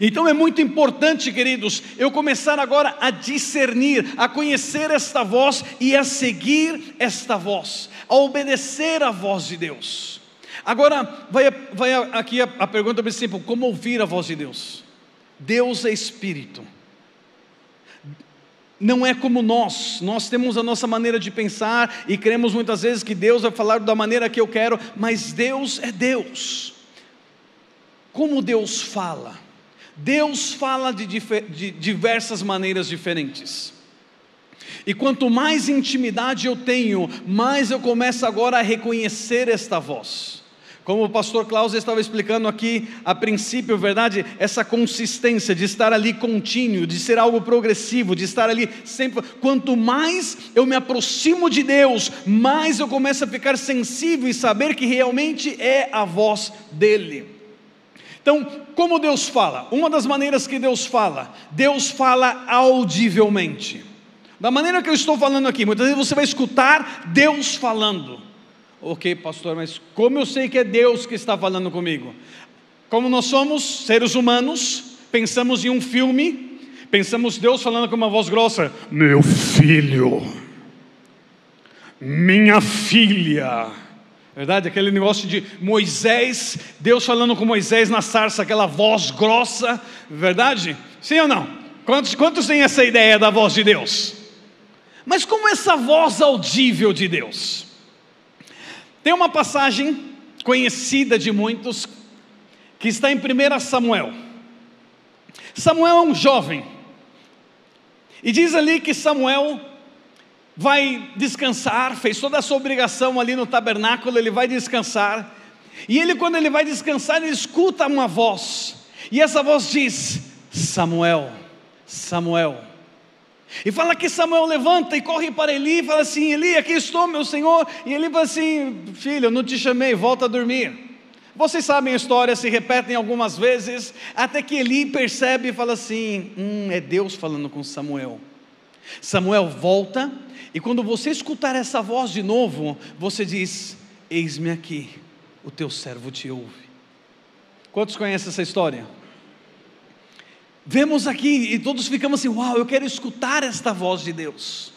S1: Então é muito importante, queridos, eu começar agora a discernir, a conhecer esta voz e a seguir esta voz, a obedecer a voz de Deus. Agora, vai, vai aqui a, a pergunta simples: como ouvir a voz de Deus? Deus é Espírito. Não é como nós, nós temos a nossa maneira de pensar e cremos muitas vezes que Deus vai falar da maneira que eu quero, mas Deus é Deus. Como Deus fala? Deus fala de, de diversas maneiras diferentes. E quanto mais intimidade eu tenho, mais eu começo agora a reconhecer esta voz. Como o pastor Klaus estava explicando aqui a princípio, verdade, essa consistência de estar ali contínuo, de ser algo progressivo, de estar ali sempre. Quanto mais eu me aproximo de Deus, mais eu começo a ficar sensível e saber que realmente é a voz dEle. Então, como Deus fala? Uma das maneiras que Deus fala, Deus fala audivelmente. Da maneira que eu estou falando aqui, muitas vezes você vai escutar Deus falando. Ok, pastor, mas como eu sei que é Deus que está falando comigo? Como nós somos seres humanos, pensamos em um filme, pensamos Deus falando com uma voz grossa: Meu filho, minha filha. Verdade? Aquele negócio de Moisés, Deus falando com Moisés na sarça, aquela voz grossa, verdade? Sim ou não? Quantos, quantos têm essa ideia da voz de Deus? Mas como essa voz audível de Deus? Tem uma passagem conhecida de muitos que está em 1 Samuel. Samuel é um jovem. E diz ali que Samuel vai descansar, fez toda a sua obrigação ali no tabernáculo, ele vai descansar. E ele, quando ele vai descansar, ele escuta uma voz. E essa voz diz: Samuel, Samuel. E fala que Samuel levanta e corre para Eli e fala assim: Eli, aqui estou, meu senhor. E ele fala assim: Filho, não te chamei, volta a dormir. Vocês sabem a história, se repetem algumas vezes, até que Eli percebe e fala assim: Hum, é Deus falando com Samuel. Samuel volta, e quando você escutar essa voz de novo, você diz: Eis-me aqui, o teu servo te ouve. Quantos conhecem essa história? Vemos aqui e todos ficamos assim: uau, eu quero escutar esta voz de Deus.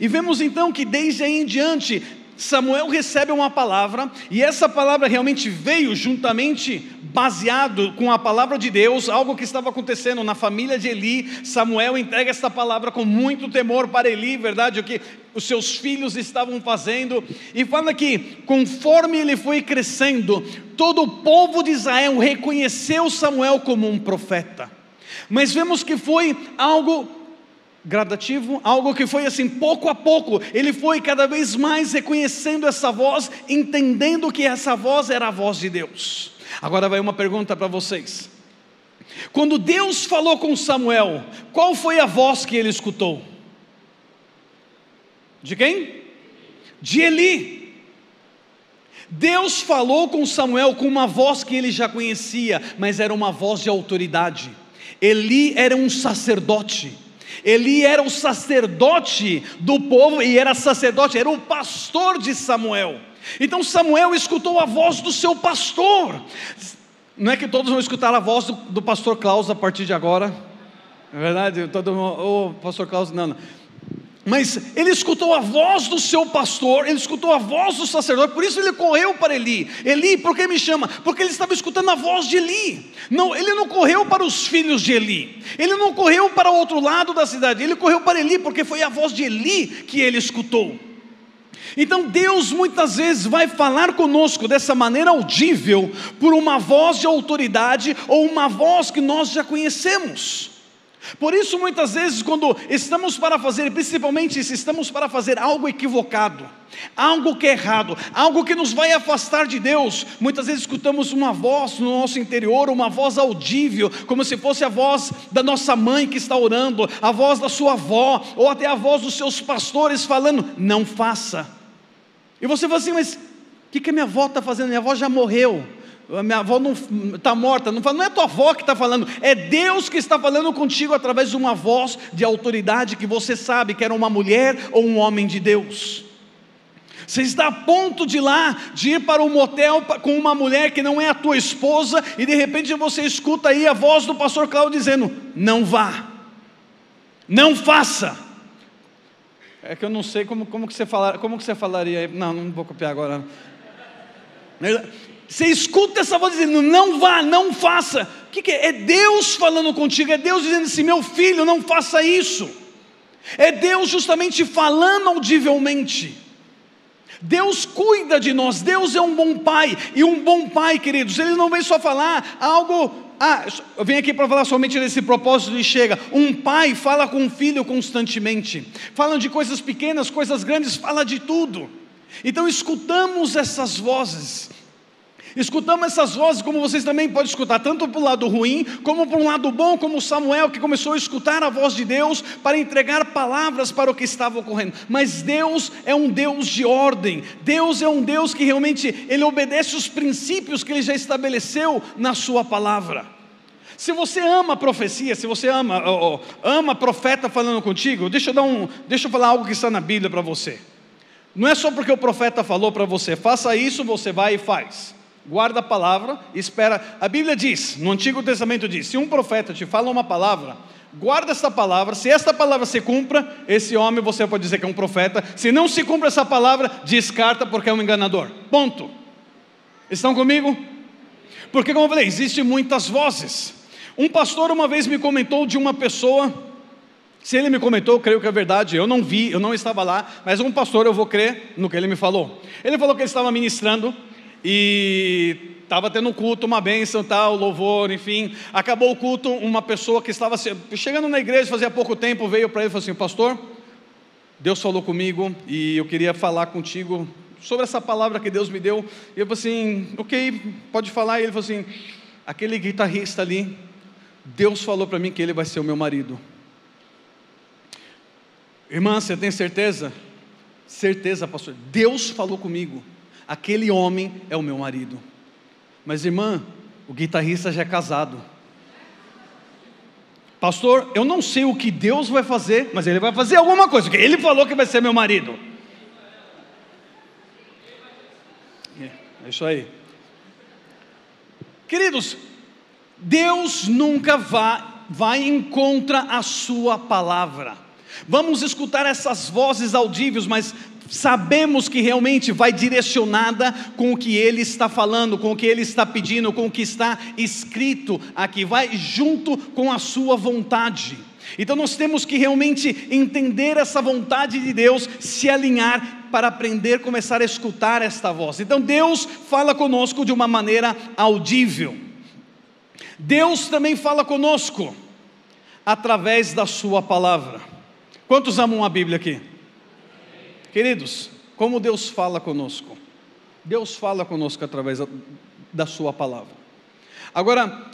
S1: E vemos então que desde aí em diante, Samuel recebe uma palavra, e essa palavra realmente veio juntamente baseado com a palavra de Deus, algo que estava acontecendo na família de Eli. Samuel entrega esta palavra com muito temor para Eli, verdade? O que os seus filhos estavam fazendo, e fala que conforme ele foi crescendo, todo o povo de Israel reconheceu Samuel como um profeta. Mas vemos que foi algo gradativo, algo que foi assim, pouco a pouco, ele foi cada vez mais reconhecendo essa voz, entendendo que essa voz era a voz de Deus. Agora vai uma pergunta para vocês. Quando Deus falou com Samuel, qual foi a voz que ele escutou? De quem? De Eli. Deus falou com Samuel com uma voz que ele já conhecia, mas era uma voz de autoridade. Eli era um sacerdote. Eli era o sacerdote do povo e era sacerdote, era o pastor de Samuel. Então Samuel escutou a voz do seu pastor. Não é que todos vão escutar a voz do, do pastor Klaus a partir de agora. É verdade? Todo mundo, oh, pastor Klaus, não, não. Mas ele escutou a voz do seu pastor, ele escutou a voz do sacerdote, por isso ele correu para Eli. Eli, por que me chama? Porque ele estava escutando a voz de Eli. Não, ele não correu para os filhos de Eli. Ele não correu para o outro lado da cidade. Ele correu para Eli porque foi a voz de Eli que ele escutou. Então Deus muitas vezes vai falar conosco dessa maneira audível por uma voz de autoridade ou uma voz que nós já conhecemos. Por isso, muitas vezes, quando estamos para fazer, principalmente se estamos para fazer algo equivocado, algo que é errado, algo que nos vai afastar de Deus, muitas vezes escutamos uma voz no nosso interior, uma voz audível, como se fosse a voz da nossa mãe que está orando, a voz da sua avó, ou até a voz dos seus pastores falando: não faça. E você fala assim, mas o que, que a minha avó está fazendo? Minha avó já morreu. Minha avó não está morta, não, fala, não é tua avó que está falando, é Deus que está falando contigo através de uma voz de autoridade que você sabe que era uma mulher ou um homem de Deus. Você está a ponto de ir lá, de ir para um motel com uma mulher que não é a tua esposa, e de repente você escuta aí a voz do pastor Cláudio dizendo: Não vá, não faça. É que eu não sei como, como, que, você como que você falaria. Não, não vou copiar agora. Você escuta essa voz dizendo: não vá, não faça. O que, que é? É Deus falando contigo, é Deus dizendo assim: meu filho, não faça isso. É Deus justamente falando audivelmente. Deus cuida de nós, Deus é um bom pai, e um bom pai, queridos, ele não vem só falar algo, ah, eu venho aqui para falar somente desse propósito e chega. Um pai fala com um filho constantemente, fala de coisas pequenas, coisas grandes, fala de tudo. Então escutamos essas vozes, Escutamos essas vozes, como vocês também podem escutar, tanto para o lado ruim, como para um lado bom, como Samuel, que começou a escutar a voz de Deus para entregar palavras para o que estava ocorrendo. Mas Deus é um Deus de ordem, Deus é um Deus que realmente ele obedece os princípios que ele já estabeleceu na sua palavra. Se você ama profecia, se você ama, oh, oh, ama profeta falando contigo, deixa eu dar um, deixa eu falar algo que está na Bíblia para você. Não é só porque o profeta falou para você, faça isso, você vai e faz guarda a palavra, espera. A Bíblia diz, no Antigo Testamento diz: se um profeta te fala uma palavra, guarda essa palavra, se esta palavra se cumpra, esse homem você pode dizer que é um profeta. Se não se cumpre essa palavra, descarta porque é um enganador. Ponto. Estão comigo? Porque, como eu falei, existem muitas vozes. Um pastor uma vez me comentou de uma pessoa, se ele me comentou, creio que é verdade, eu não vi, eu não estava lá, mas um pastor eu vou crer no que ele me falou. Ele falou que ele estava ministrando e estava tendo um culto, uma bênção, tal, louvor, enfim. Acabou o culto, uma pessoa que estava chegando na igreja fazia pouco tempo veio para ele e falou assim: Pastor, Deus falou comigo e eu queria falar contigo sobre essa palavra que Deus me deu. E eu falei assim: Ok, pode falar. E ele falou assim: Aquele guitarrista ali, Deus falou para mim que ele vai ser o meu marido. Irmã, você tem certeza? Certeza, pastor. Deus falou comigo aquele homem é o meu marido. Mas irmã, o guitarrista já é casado. Pastor, eu não sei o que Deus vai fazer, mas Ele vai fazer alguma coisa, porque Ele falou que vai ser meu marido. É isso aí. Queridos, Deus nunca vai, vai em contra a Sua palavra. Vamos escutar essas vozes audíveis, mas sabemos que realmente vai direcionada com o que ele está falando, com o que ele está pedindo, com o que está escrito aqui, vai junto com a sua vontade. Então nós temos que realmente entender essa vontade de Deus, se alinhar para aprender, começar a escutar esta voz. Então Deus fala conosco de uma maneira audível. Deus também fala conosco através da sua palavra. Quantos amam a Bíblia aqui? Queridos, como Deus fala conosco? Deus fala conosco através da Sua palavra. Agora,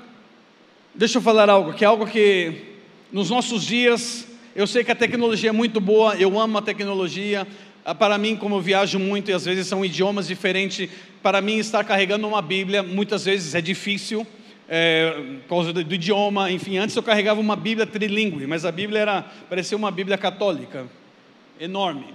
S1: deixa eu falar algo, que é algo que nos nossos dias, eu sei que a tecnologia é muito boa, eu amo a tecnologia. Ah, para mim, como eu viajo muito e às vezes são idiomas diferentes, para mim estar carregando uma Bíblia muitas vezes é difícil. É, por causa do, do, idioma, enfim, antes eu carregava uma Bíblia trilingue, mas a Bíblia era, parecia uma Bíblia católica, enorme.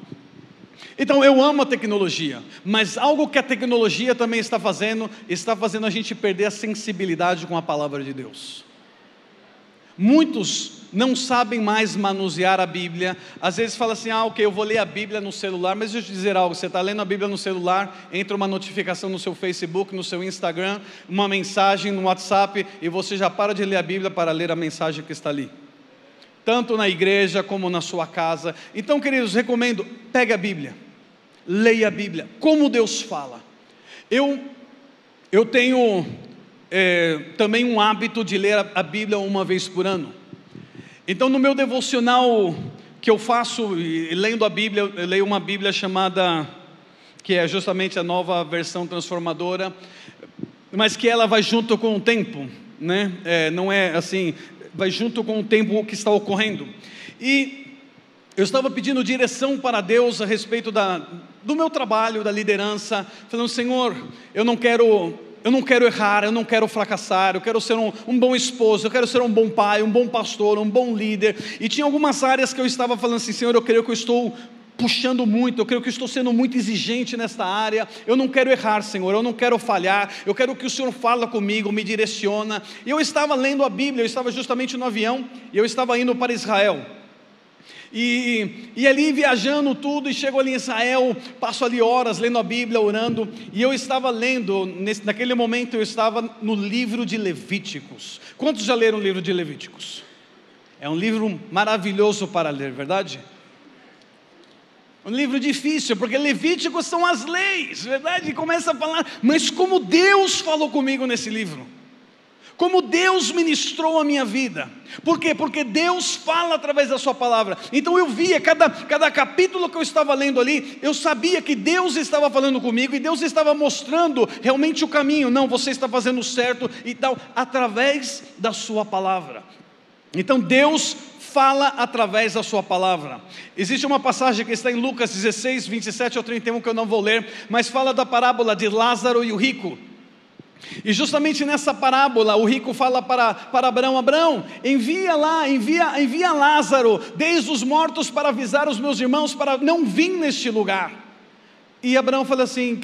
S1: Então eu amo a tecnologia, mas algo que a tecnologia também está fazendo, está fazendo a gente perder a sensibilidade com a palavra de Deus. Muitos não sabem mais manusear a Bíblia. Às vezes fala assim: ah, ok, eu vou ler a Bíblia no celular, mas deixa eu te dizer algo: você está lendo a Bíblia no celular, entra uma notificação no seu Facebook, no seu Instagram, uma mensagem no WhatsApp, e você já para de ler a Bíblia para ler a mensagem que está ali tanto na igreja como na sua casa. Então, queridos, recomendo, pegue a Bíblia. leia a Bíblia. Como Deus fala. Eu, eu tenho é, também um hábito de ler a, Bíblia uma vez por ano. Então, no meu devocional que eu faço, lendo a Bíblia, eu leio uma Bíblia chamada, que é justamente a nova versão transformadora, mas que ela vai junto com o tempo, né? É, não é assim, vai junto com o tempo que está ocorrendo. E eu estava pedindo direção para Deus a respeito da, do meu trabalho, da liderança, falando: Senhor, eu não quero eu não quero errar, eu não quero fracassar, eu quero ser um, um, bom esposo, eu quero ser um bom pai, um bom pastor, um bom líder. E tinha algumas áreas que eu estava falando assim, Senhor, eu creio que eu estou puxando muito, eu creio que estou sendo muito exigente nesta área. Eu não quero errar, Senhor, eu não quero falhar. Eu quero que o Senhor fala comigo, me direciona. E eu estava lendo a Bíblia, eu estava justamente no avião e eu estava indo para Israel. E, e ali viajando tudo, e chego ali em Israel, passo ali horas lendo a Bíblia, orando, e eu estava lendo, nesse, naquele momento eu estava no livro de Levíticos. Quantos já leram o livro de Levíticos? É um livro maravilhoso para ler, verdade? Um livro difícil, porque Levíticos são as leis, verdade? E começa a falar, mas como Deus falou comigo nesse livro como Deus ministrou a minha vida. Por quê? Porque Deus fala através da Sua palavra. Então eu via, cada, cada capítulo que eu estava lendo ali, eu sabia que Deus estava falando comigo e Deus estava mostrando realmente o caminho. Não, você está fazendo certo e tal, através da Sua palavra. Então Deus fala através da sua palavra. Existe uma passagem que está em Lucas 16, 27 ao 31 que eu não vou ler, mas fala da parábola de Lázaro e o rico. E justamente nessa parábola, o rico fala para, para Abraão: Abraão, envia lá, envia, envia Lázaro, desde os mortos, para avisar os meus irmãos para não vir neste lugar. E Abraão fala assim: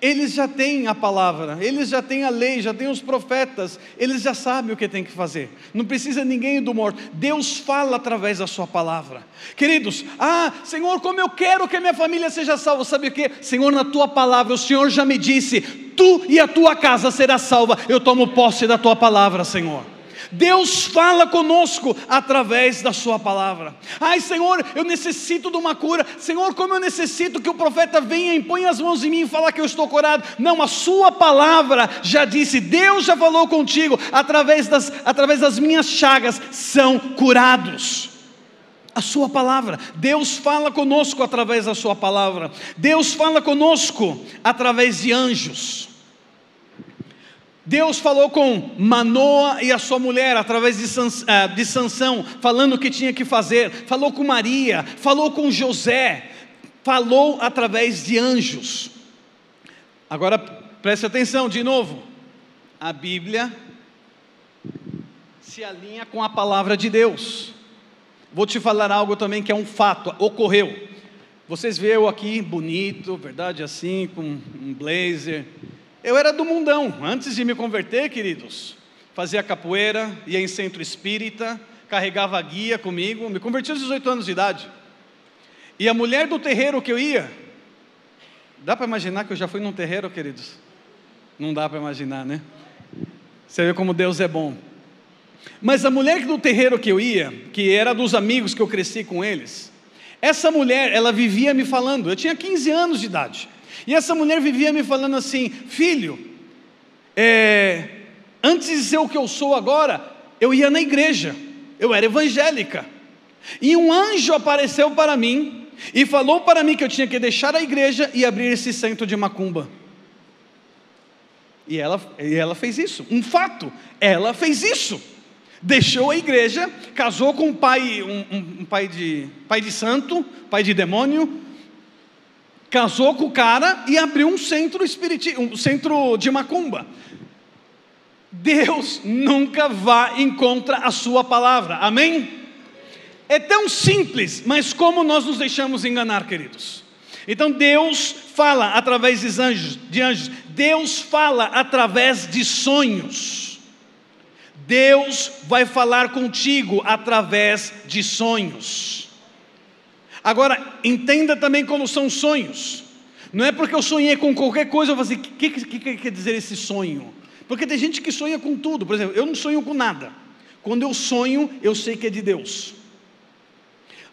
S1: eles já têm a palavra, eles já têm a lei, já têm os profetas, eles já sabem o que tem que fazer. Não precisa ninguém do morto. Deus fala através da sua palavra. Queridos, ah, Senhor, como eu quero que a minha família seja salva. Sabe o que? Senhor, na tua palavra, o Senhor já me disse: tu e a tua casa será salva. Eu tomo posse da tua palavra, Senhor. Deus fala conosco através da Sua palavra. Ai, Senhor, eu necessito de uma cura. Senhor, como eu necessito que o profeta venha e ponha as mãos em mim e falar que eu estou curado. Não, a Sua palavra já disse, Deus já falou contigo, através das, através das minhas chagas são curados a Sua palavra. Deus fala conosco através da Sua palavra. Deus fala conosco através de anjos. Deus falou com Manoa e a sua mulher através de, Sans, uh, de Sansão, falando o que tinha que fazer, falou com Maria, falou com José, falou através de anjos. Agora preste atenção de novo. A Bíblia se alinha com a palavra de Deus. Vou te falar algo também que é um fato, ocorreu. Vocês veem eu aqui bonito, verdade, assim, com um blazer eu era do mundão, antes de me converter, queridos. Fazia capoeira, ia em centro espírita, carregava guia comigo, me converti aos 18 anos de idade. E a mulher do terreiro que eu ia, dá para imaginar que eu já fui num terreiro, queridos? Não dá para imaginar, né? Você vê como Deus é bom. Mas a mulher do terreiro que eu ia, que era dos amigos que eu cresci com eles, essa mulher, ela vivia me falando, eu tinha 15 anos de idade. E essa mulher vivia me falando assim: Filho, é, antes de ser o que eu sou agora, eu ia na igreja, eu era evangélica. E um anjo apareceu para mim e falou para mim que eu tinha que deixar a igreja e abrir esse centro de macumba. E ela, e ela fez isso, um fato, ela fez isso. Deixou a igreja, casou com um pai, um, um, um pai, de, pai de santo, pai de demônio, casou com o cara e abriu um centro espiritual, um centro de macumba. Deus nunca vai em contra a sua palavra. Amém? É tão simples, mas como nós nos deixamos enganar, queridos? Então Deus fala através de anjos, de anjos. Deus fala através de sonhos. Deus vai falar contigo através de sonhos. Agora, entenda também como são sonhos. Não é porque eu sonhei com qualquer coisa, eu vou dizer, o que, que, que quer dizer esse sonho? Porque tem gente que sonha com tudo. Por exemplo, eu não sonho com nada. Quando eu sonho, eu sei que é de Deus.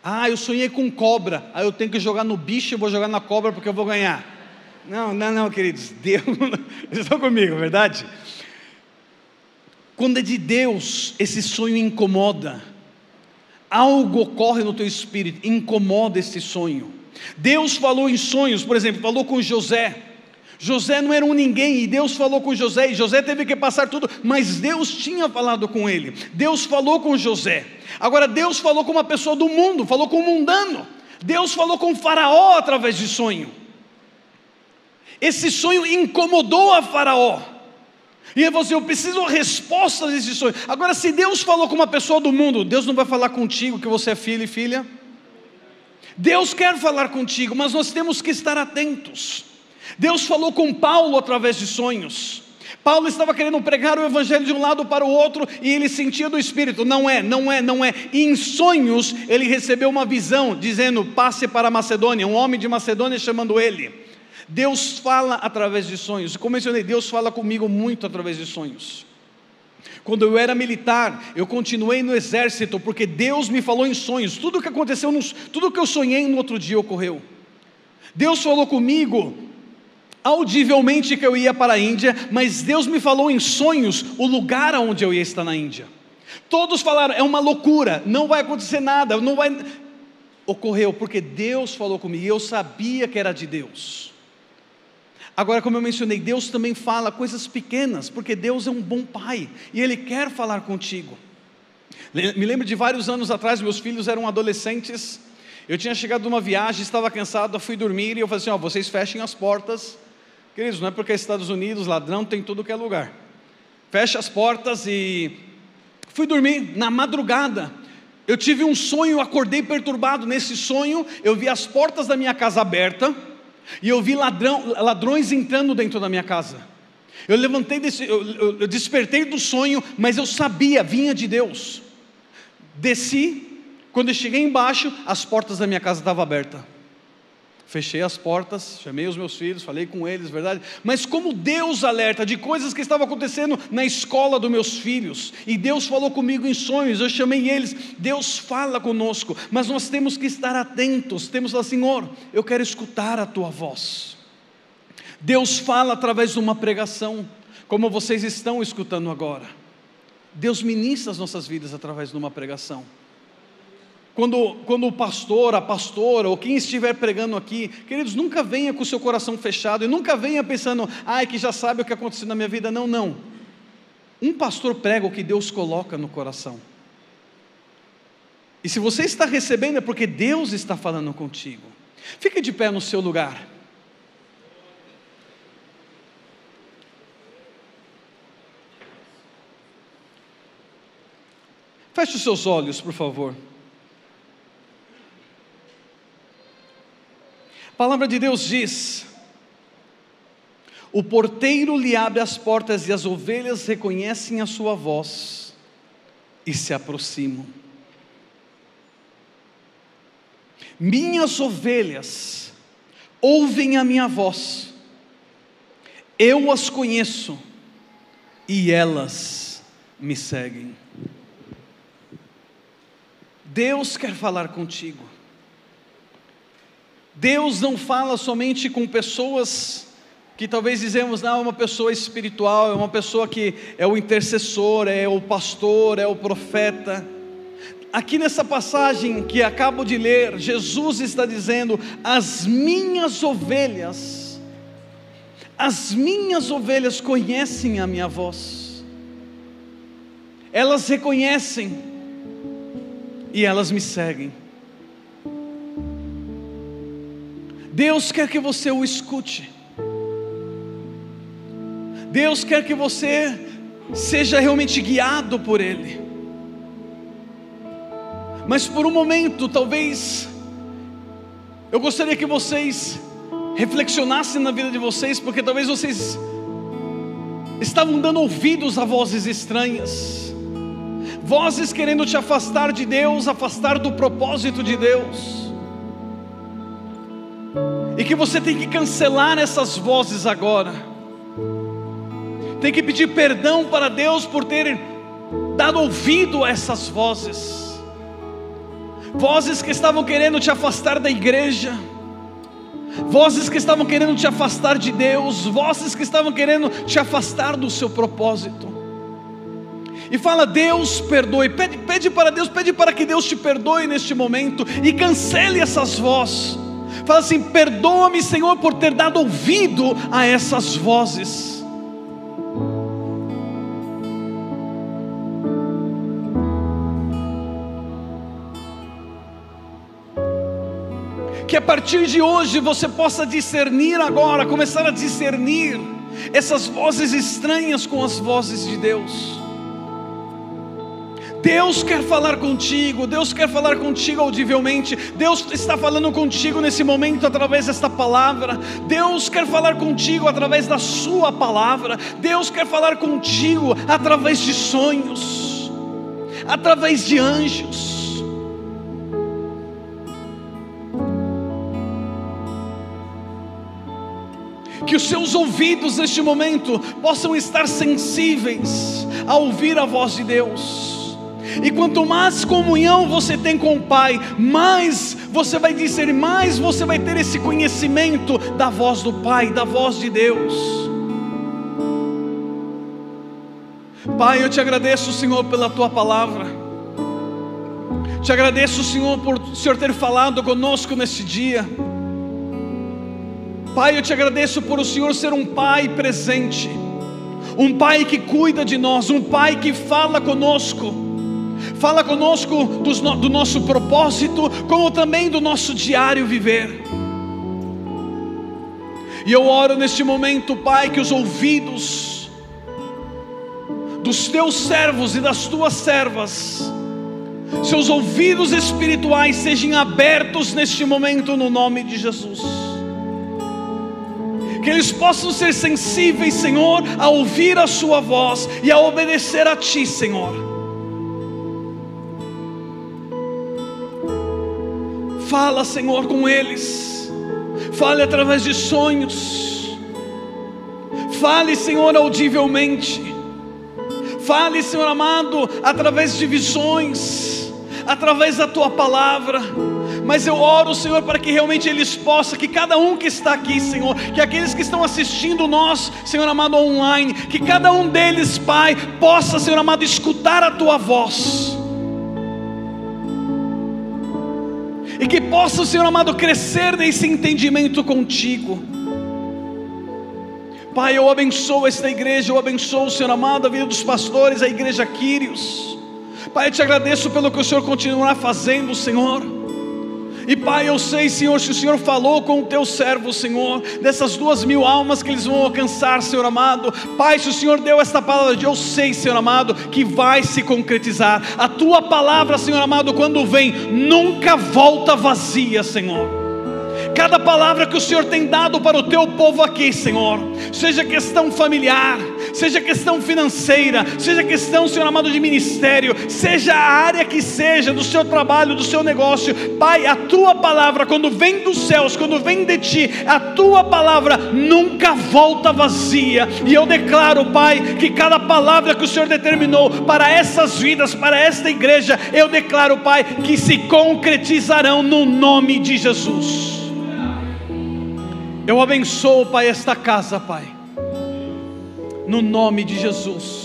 S1: Ah, eu sonhei com cobra. Aí eu tenho que jogar no bicho e vou jogar na cobra porque eu vou ganhar. Não, não, não, queridos. Deus, estão comigo, verdade? Quando é de Deus, esse sonho incomoda. Algo ocorre no teu espírito, incomoda esse sonho. Deus falou em sonhos, por exemplo, falou com José. José não era um ninguém e Deus falou com José, e José teve que passar tudo, mas Deus tinha falado com ele. Deus falou com José. Agora Deus falou com uma pessoa do mundo, falou com um mundano. Deus falou com Faraó através de sonho. Esse sonho incomodou a Faraó. E assim: Eu preciso uma resposta desse sonho. Agora, se Deus falou com uma pessoa do mundo, Deus não vai falar contigo que você é filho e filha? Deus quer falar contigo, mas nós temos que estar atentos. Deus falou com Paulo através de sonhos. Paulo estava querendo pregar o evangelho de um lado para o outro e ele sentia do Espírito: não é, não é, não é. E em sonhos ele recebeu uma visão dizendo: passe para Macedônia. Um homem de Macedônia chamando ele. Deus fala através de sonhos. Como mencionei, Deus fala comigo muito através de sonhos. Quando eu era militar, eu continuei no exército porque Deus me falou em sonhos. Tudo que aconteceu, tudo que eu sonhei no outro dia ocorreu. Deus falou comigo audivelmente que eu ia para a Índia, mas Deus me falou em sonhos o lugar aonde eu ia estar na Índia. Todos falaram, é uma loucura, não vai acontecer nada, não vai. Ocorreu porque Deus falou comigo eu sabia que era de Deus. Agora, como eu mencionei, Deus também fala coisas pequenas, porque Deus é um bom pai e Ele quer falar contigo. Me lembro de vários anos atrás, meus filhos eram adolescentes. Eu tinha chegado de uma viagem, estava cansado, fui dormir e eu falei assim: ó, vocês fechem as portas Queridos, não é porque é Estados Unidos, ladrão tem tudo que é lugar. Fecha as portas e fui dormir na madrugada. Eu tive um sonho, acordei perturbado. Nesse sonho, eu vi as portas da minha casa abertas e eu vi ladrão, ladrões entrando dentro da minha casa. Eu levantei desse, eu, eu, eu despertei do sonho, mas eu sabia, vinha de Deus. Desci, quando eu cheguei embaixo, as portas da minha casa estavam abertas. Fechei as portas, chamei os meus filhos, falei com eles, verdade? Mas como Deus alerta de coisas que estavam acontecendo na escola dos meus filhos, e Deus falou comigo em sonhos, eu chamei eles, Deus fala conosco, mas nós temos que estar atentos, temos que falar, Senhor, eu quero escutar a tua voz. Deus fala através de uma pregação, como vocês estão escutando agora. Deus ministra as nossas vidas através de uma pregação. Quando, quando o pastor, a pastora, ou quem estiver pregando aqui, queridos, nunca venha com o seu coração fechado e nunca venha pensando, ai, que já sabe o que aconteceu na minha vida. Não, não. Um pastor prega o que Deus coloca no coração. E se você está recebendo é porque Deus está falando contigo. Fique de pé no seu lugar. Feche os seus olhos, por favor. Palavra de Deus diz: O porteiro lhe abre as portas e as ovelhas reconhecem a sua voz e se aproximam. Minhas ovelhas ouvem a minha voz, eu as conheço e elas me seguem. Deus quer falar contigo. Deus não fala somente com pessoas que talvez dizemos, não, é uma pessoa espiritual, é uma pessoa que é o intercessor, é o pastor, é o profeta. Aqui nessa passagem que acabo de ler, Jesus está dizendo: as minhas ovelhas, as minhas ovelhas conhecem a minha voz, elas reconhecem e elas me seguem. Deus quer que você o escute. Deus quer que você seja realmente guiado por Ele. Mas por um momento, talvez, eu gostaria que vocês reflexionassem na vida de vocês, porque talvez vocês estavam dando ouvidos a vozes estranhas, vozes querendo te afastar de Deus, afastar do propósito de Deus e que você tem que cancelar essas vozes agora. Tem que pedir perdão para Deus por ter dado ouvido a essas vozes. vozes que estavam querendo te afastar da igreja, vozes que estavam querendo te afastar de Deus, vozes que estavam querendo te afastar do seu propósito. E fala, Deus perdoe, pede, pede para Deus, pede para que Deus te perdoe neste momento e cancele essas vozes. Fala assim: perdoa-me, Senhor, por ter dado ouvido a essas vozes. que a partir de hoje você possa discernir agora, começar a discernir essas vozes estranhas com as vozes de Deus. Deus quer falar contigo, Deus quer falar contigo audivelmente, Deus está falando contigo nesse momento através desta palavra, Deus quer falar contigo através da Sua palavra, Deus quer falar contigo através de sonhos, através de anjos. que os seus ouvidos neste momento possam estar sensíveis a ouvir a voz de Deus. E quanto mais comunhão você tem com o Pai, mais você vai dizer, mais você vai ter esse conhecimento da voz do Pai, da voz de Deus. Pai, eu te agradeço, Senhor, pela tua palavra. Te agradeço, Senhor, por o Senhor ter falado conosco neste dia. Pai, eu te agradeço por o Senhor ser um Pai presente, um Pai que cuida de nós, um Pai que fala conosco, fala conosco do, do nosso propósito, como também do nosso diário viver. E eu oro neste momento, Pai, que os ouvidos dos teus servos e das tuas servas, seus ouvidos espirituais sejam abertos neste momento, no nome de Jesus que eles possam ser sensíveis, Senhor, a ouvir a Sua voz e a obedecer a Ti, Senhor. Fala, Senhor, com eles, fale através de sonhos, fale, Senhor, audivelmente, fale, Senhor amado, através de visões, através da Tua palavra. Mas eu oro, Senhor, para que realmente eles possam, que cada um que está aqui, Senhor, que aqueles que estão assistindo nós, Senhor amado, online, que cada um deles, Pai, possa, Senhor amado, escutar a tua voz. E que possa, Senhor amado, crescer nesse entendimento contigo. Pai, eu abençoo esta igreja, eu abençoo, Senhor amado, a vida dos pastores, a igreja Quírios. Pai, eu te agradeço pelo que o Senhor continuará fazendo, Senhor. E Pai, eu sei, Senhor, se o Senhor falou com o teu servo, Senhor, dessas duas mil almas que eles vão alcançar, Senhor amado. Pai, se o Senhor deu esta palavra, eu sei, Senhor amado, que vai se concretizar. A tua palavra, Senhor amado, quando vem, nunca volta vazia, Senhor cada palavra que o Senhor tem dado para o teu povo aqui, Senhor, seja questão familiar, seja questão financeira, seja questão, Senhor amado, de ministério, seja a área que seja do seu trabalho, do seu negócio, Pai, a tua palavra, quando vem dos céus, quando vem de ti, a tua palavra nunca volta vazia, e eu declaro, Pai, que cada palavra que o Senhor determinou para essas vidas, para esta igreja, eu declaro, Pai, que se concretizarão no nome de Jesus. Eu abençoo, Pai, esta casa, Pai, no nome de Jesus.